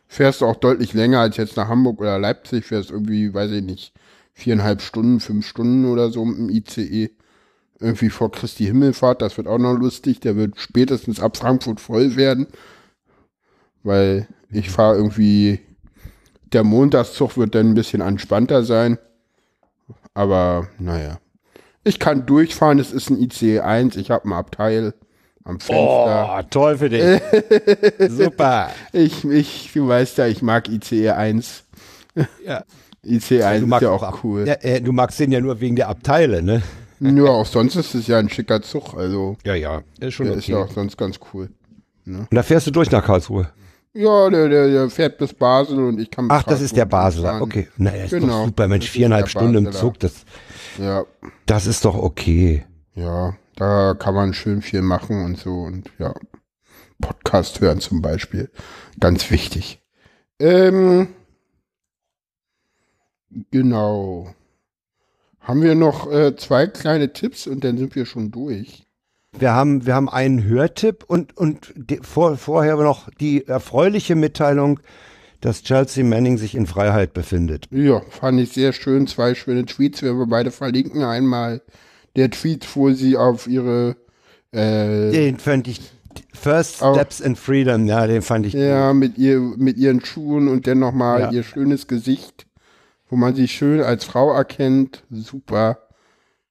Fährst du auch deutlich länger als jetzt nach Hamburg oder Leipzig, fährst irgendwie, weiß ich nicht, viereinhalb Stunden, fünf Stunden oder so mit dem ICE. Irgendwie vor Christi Himmelfahrt, das wird auch noch lustig. Der wird spätestens ab Frankfurt voll werden. Weil ich fahre irgendwie, der Montagszug wird dann ein bisschen entspannter sein. Aber naja. Ich kann durchfahren, es ist ein ICE 1, ich habe ein Abteil am Fenster. Oh, toll für dich. *laughs* Super. Ich, ich, du weißt ja, ich mag ICE 1. Ja. *laughs* ICE 1 Du ist magst ja auch auch cool. Ja, äh, du magst den ja nur wegen der Abteile, ne? Nur auch sonst ist es ja ein schicker Zug, also Ja, ja. Ist schon der okay. ist ja auch sonst ganz cool. Und da fährst du durch nach Karlsruhe. Ja, der, der, der fährt bis Basel und ich kann Ach, das ist der Basler. fahren. Okay. Naja, ist Genau. doch super, Mensch. Viereinhalb Stunden im Basler. Zug, das, Ja, das ist doch okay. ja, da kann man schön viel machen und so und ja. Podcast hören zum Beispiel. Ganz wichtig. Ähm, genau. Haben wir noch äh, zwei kleine Tipps und dann sind wir schon durch. Wir haben, wir haben einen Hörtipp und, und die, vor, vorher noch die erfreuliche Mitteilung, dass Chelsea Manning sich in Freiheit befindet. Ja, fand ich sehr schön. Zwei schöne Tweets, werden wir beide verlinken. Einmal der Tweet, wo sie auf ihre äh, Den fand ich, First Steps in Freedom, ja, den fand ich ja, mit ihr, mit ihren Schuhen und dann nochmal Ja. ihr schönes Gesicht, wo man sie schön als Frau erkennt. Super.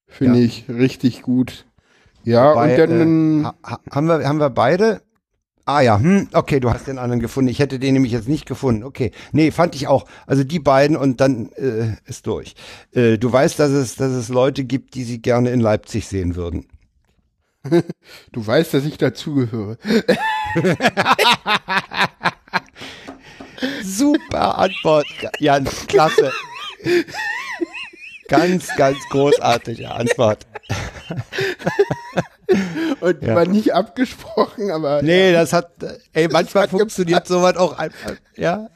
Finde Ja. ich richtig gut. Ja, Bei, und dann, äh, ha- haben, wir, haben wir beide? Ah ja, hm, okay, du hast den anderen gefunden. Ich hätte den nämlich jetzt nicht gefunden. Okay. Nee, fand ich auch. Also die beiden und dann äh, ist durch. Äh, du weißt, dass es, dass es Leute gibt, die sie gerne in Leipzig sehen würden. *laughs* Du weißt, dass ich dazugehöre. *laughs* Super Antwort, Jan. Klasse. *laughs* Ganz, ganz großartige Antwort. Und Ja. war nicht abgesprochen, aber Nee, das hat, ey, manchmal hat funktioniert sowas auch einfach, ja.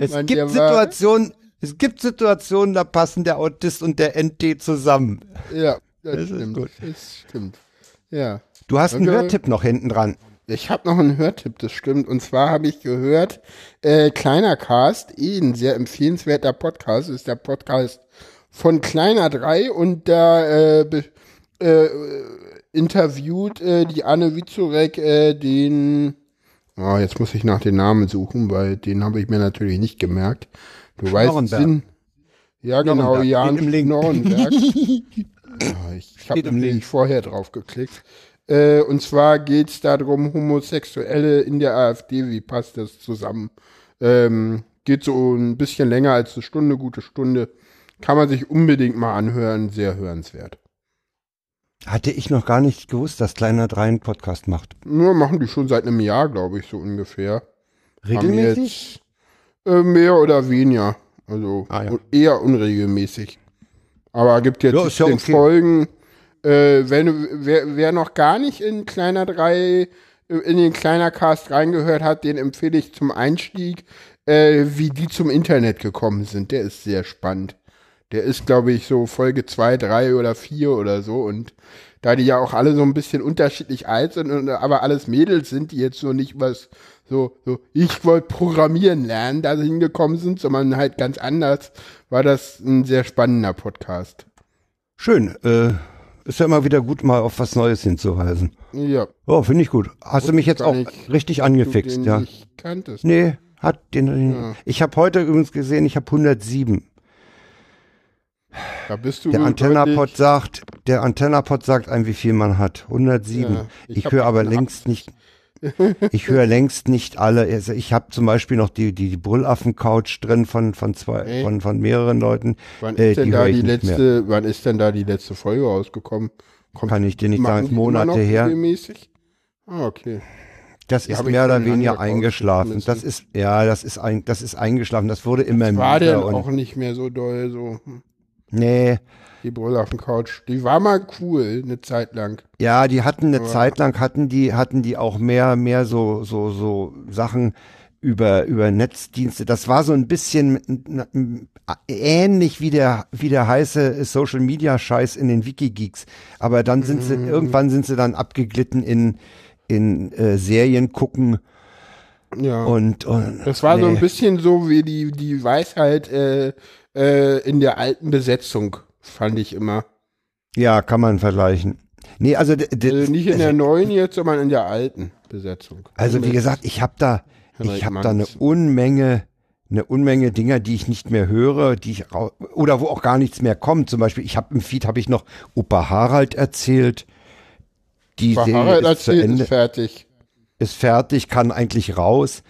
es Mann, gibt Situationen, es gibt Situationen, da passen der Autist und der NT zusammen. ja, das, Das ist stimmt. gut. Das stimmt. Ja. Du hast einen Okay. Hörtipp noch hinten dran. Ich habe noch einen Hörtipp, das stimmt. Und zwar habe ich gehört, äh, Kleiner Cast, eh ein sehr empfehlenswerter Podcast, ist der Podcast von Kleiner 3 und da äh, äh, interviewt äh, die Anne Witzorek äh, den, oh, jetzt muss ich nach den Namen suchen, weil den habe ich mir natürlich nicht gemerkt. Du weißt. Sinn. Ja, genau. Jan. Schnorrenberg. *laughs* Ja, ich ich habe nämlich vorher drauf geklickt. Äh, und zwar geht's darum, Homosexuelle in der AfD, wie passt das zusammen? Ähm, geht so ein bisschen länger als eine Stunde, gute Stunde. Kann man sich unbedingt mal anhören, sehr hörenswert. Hatte ich noch gar nicht gewusst, dass Kleiner Drei einen Podcast macht. Nur machen die schon seit einem Jahr, glaube ich, so ungefähr. Regelmäßig? Jetzt, äh, mehr oder weniger. Also Ah, ja. eher unregelmäßig. Aber gibt jetzt Ja, ist ja 17 okay. Folgen. Äh, wenn, wer, wer noch gar nicht in kleiner drei, äh, in den kleiner Cast reingehört hat, den empfehle ich zum Einstieg, äh, wie die zum Internet gekommen sind. Der ist sehr spannend. Der ist, glaube ich, so Folge zwei, drei oder vier oder so. Und da die ja auch alle so ein bisschen unterschiedlich alt sind, und, aber alles Mädels sind, die jetzt so nicht was so, so, ich wollte programmieren lernen, da sie hingekommen sind, sondern halt ganz anders, war das ein sehr spannender Podcast. Schön. Äh, ist ja immer wieder gut, mal auf was Neues hinzuweisen. Ja. Oh, finde ich gut. Hast du Wusste mich jetzt auch richtig Du angefixt, ja? nicht kanntest. Nee, hat den. den Ja. Ich habe heute übrigens gesehen, ich habe 107. Da bist du Der Antennapod sagt, der Antennapod sagt einem, wie viel man hat. 107. Ja, ich ich höre aber längst nicht. Ich höre längst nicht alle. Also ich habe zum Beispiel noch die die, die Brüllaffen-Couch drin von von zwei Hey. von von mehreren Leuten. Wann Äh, ist denn die da die mehr. letzte, wann ist denn da die letzte Folge rausgekommen? Kommt, Kann ich dir nicht sagen, Monate her. Regelmäßig? Ah, okay. Das Die ist mehr oder weniger eingeschlafen. Das ist ja, das ist ein, das ist eingeschlafen. Das wurde immer War denn auch nicht mehr so doll, so. hm, nee, Die Brille auf dem Couch. Die war mal cool, eine Zeit lang. Ja, die hatten eine Aber- Zeit lang hatten die hatten die auch mehr mehr so so so Sachen über über Netzdienste. Das war so ein bisschen ähnlich wie der wie der heiße Social Media Scheiß in den Wikigeeks. Aber dann sind sie Mhm. irgendwann sind sie dann abgeglitten in in äh, Serien gucken Ja. und, und Das war so ein nee. bisschen so wie die, die Weisheit äh, äh, in der alten Besetzung, fand ich immer. ja kann man vergleichen. Nee, also Also nicht in der neuen jetzt, sondern in der alten Besetzung. Also wie gesagt, ich habe da, ich habe da eine. Unmenge, eine Unmenge Dinger, die ich nicht mehr höre, die ich oder wo auch gar nichts mehr kommt. Zum Beispiel, ich habe im Feed habe ich noch Opa Harald erzählt. Die Serie Harald erzählt, ist fertig. ist fertig, kann eigentlich raus.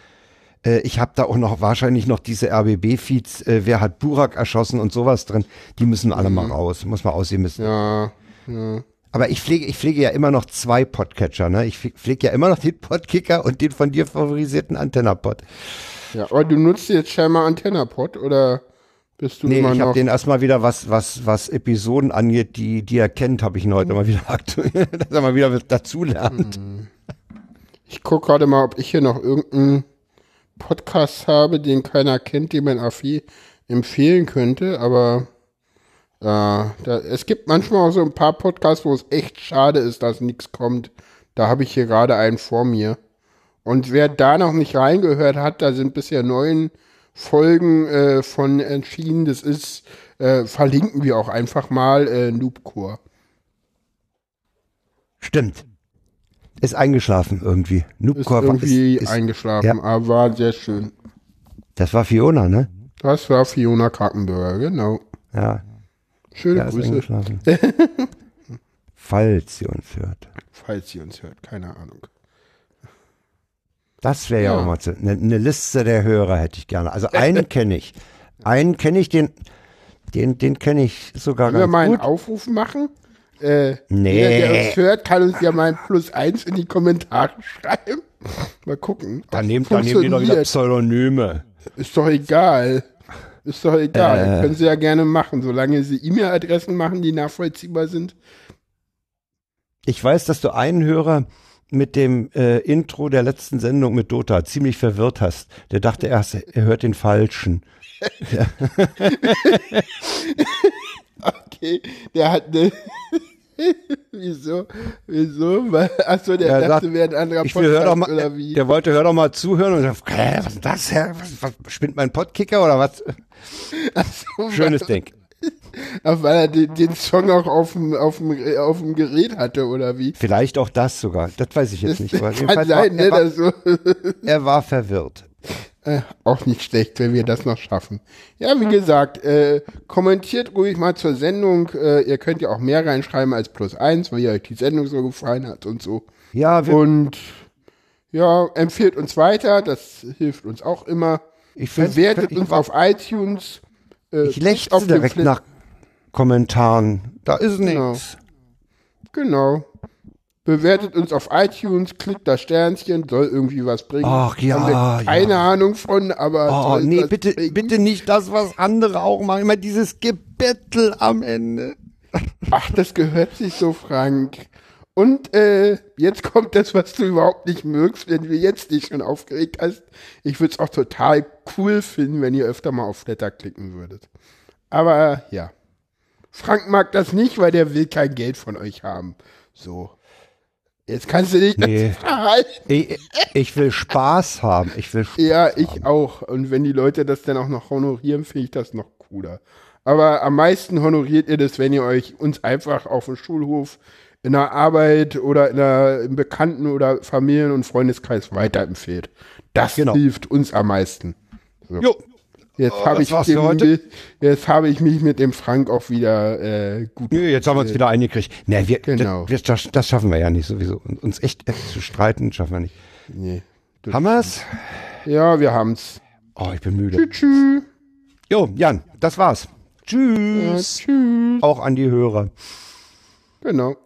Äh, Ich habe da auch noch wahrscheinlich noch diese RBB-Feeds, äh, wer hat Burak erschossen und sowas drin. Die müssen alle mal raus, muss man aussehen müssen. Mhm. Ja, ja. Aber ich pflege, ich pflege ja immer noch zwei Podcatcher, ne? Ich pflege ja immer noch den Podkicker und den von dir favorisierten Antennapod. ja. Aber du nutzt jetzt scheinbar Antennapod oder bist du Nee, immer ich habe den erstmal wieder, was, was, was Episoden angeht, die, die er kennt, habe ich ihn heute mal wieder aktuell, *laughs* dass er mal wieder dazulernt. Ich gucke gerade mal, ob ich hier noch irgendeinen Podcast habe, den keiner kennt, den man empfehlen könnte, aber äh, da, es gibt manchmal auch so ein paar Podcasts, wo es echt schade ist, dass nichts kommt. Da habe ich hier gerade einen vor mir. Und wer da noch nicht reingehört hat, da sind bisher neun Folgen äh, von erschienen. Das ist, äh, verlinken wir auch einfach mal, äh, Noobcore. Stimmt. Ist eingeschlafen irgendwie. Ist Noobcore war- irgendwie ist, ist, eingeschlafen, ja. aber war sehr schön. Das war Fiona, ne? Das war Fiona Krakenbürger, genau. Ja, Schöne ja ist Grüße. *laughs* Falls sie uns hört. falls sie uns hört, keine Ahnung. Das wäre ja. Ja. auch mal zu, eine, eine Liste der Hörer hätte ich gerne. Also einen *laughs* kenne ich. Einen kenne ich, den, den, den kenne ich sogar Können wir ganz mal einen gut. Aufruf machen? Äh, Nee. Jeder, der uns hört, kann uns ja mal ein Plus eins in die Kommentare schreiben. Mal gucken. Dann nehmt, dann nehmt ihr doch wieder. Pseudonyme. Ist doch egal. Ist doch egal. Äh. Können Sie ja gerne machen, solange Sie E-Mail-Adressen machen, die nachvollziehbar sind. Ich weiß, dass du einen Hörer mit dem äh, Intro der letzten Sendung mit Dota ziemlich verwirrt hast. Der dachte erst, er hört den falschen. *laughs* Okay, der hat eine. *laughs* wieso? Wieso? Achso, der Der dachte, wäre ein anderer Ich will, hör doch mal, oder wie? der wollte, hör doch mal zuhören und sagt, hä, was ist das? Hä? Was, was, spinnt mein Podkicker oder was? Achso, Schönes Ding. *laughs* Weil er den, den Song auch auf dem, auf, dem, auf dem Gerät hatte, oder wie? Vielleicht auch das sogar. Das weiß ich jetzt nicht. Aber *laughs* Kann sein, war, ne? er, war, so, er war verwirrt. Äh, auch nicht schlecht, wenn wir das noch schaffen. Ja, wie gesagt, äh, kommentiert ruhig mal zur Sendung. Äh, ihr könnt ja auch mehr reinschreiben als plus eins, weil ihr euch die Sendung so gefallen hat und so. Ja, wir, Und ja, empfiehlt uns weiter, das hilft uns auch immer. ich, find's- Bewertet ich, uns auf iTunes. Äh, ich den direkt nach Kommentaren. Da ist Genau. nichts. Genau. Bewertet uns auf iTunes, klickt das Sternchen, soll irgendwie was bringen. Ach, ja, Haben wir keine ja. Ahnung von, aber. Oh, nee, bitte, bringen. bitte nicht das, was andere auch machen. Immer dieses Gebettel am Ende. Ach, das gehört sich so, Frank. Und äh, jetzt kommt das, was du überhaupt nicht mögst, wenn du jetzt dich schon aufgeregt hast. Ich würde es auch total cool finden, wenn ihr öfter mal auf Blätter klicken würdet. Aber ja. Frank mag das nicht, weil der will kein Geld von euch haben. So. Jetzt kannst du dich Nee. Ich, ich will Spaß haben. Ich will Spaß Ja, ich auch. Und wenn die Leute das dann auch noch honorieren, finde ich das noch cooler. Aber am meisten honoriert ihr das, wenn ihr euch uns einfach auf dem Schulhof, in der Arbeit oder in der, im Bekannten- oder Familien- und Freundeskreis weiterempfehlt. Das Genau. hilft uns am meisten. Jo, Jetzt Oh, habe ich, jetzt habe ich mich mit dem Frank auch wieder äh, gut. Nö, jetzt haben wir uns wieder eingekriegt. Nee, wir, Genau. das, das, das schaffen wir ja nicht sowieso. Uns echt zu streiten schaffen wir nicht. Nee. Haben wir's? Ja, wir haben's. Oh, ich bin müde. Tschüss. Jo, Jan, das war's. Ja, Tschüss. tschüss. Auch an die Hörer. Genau.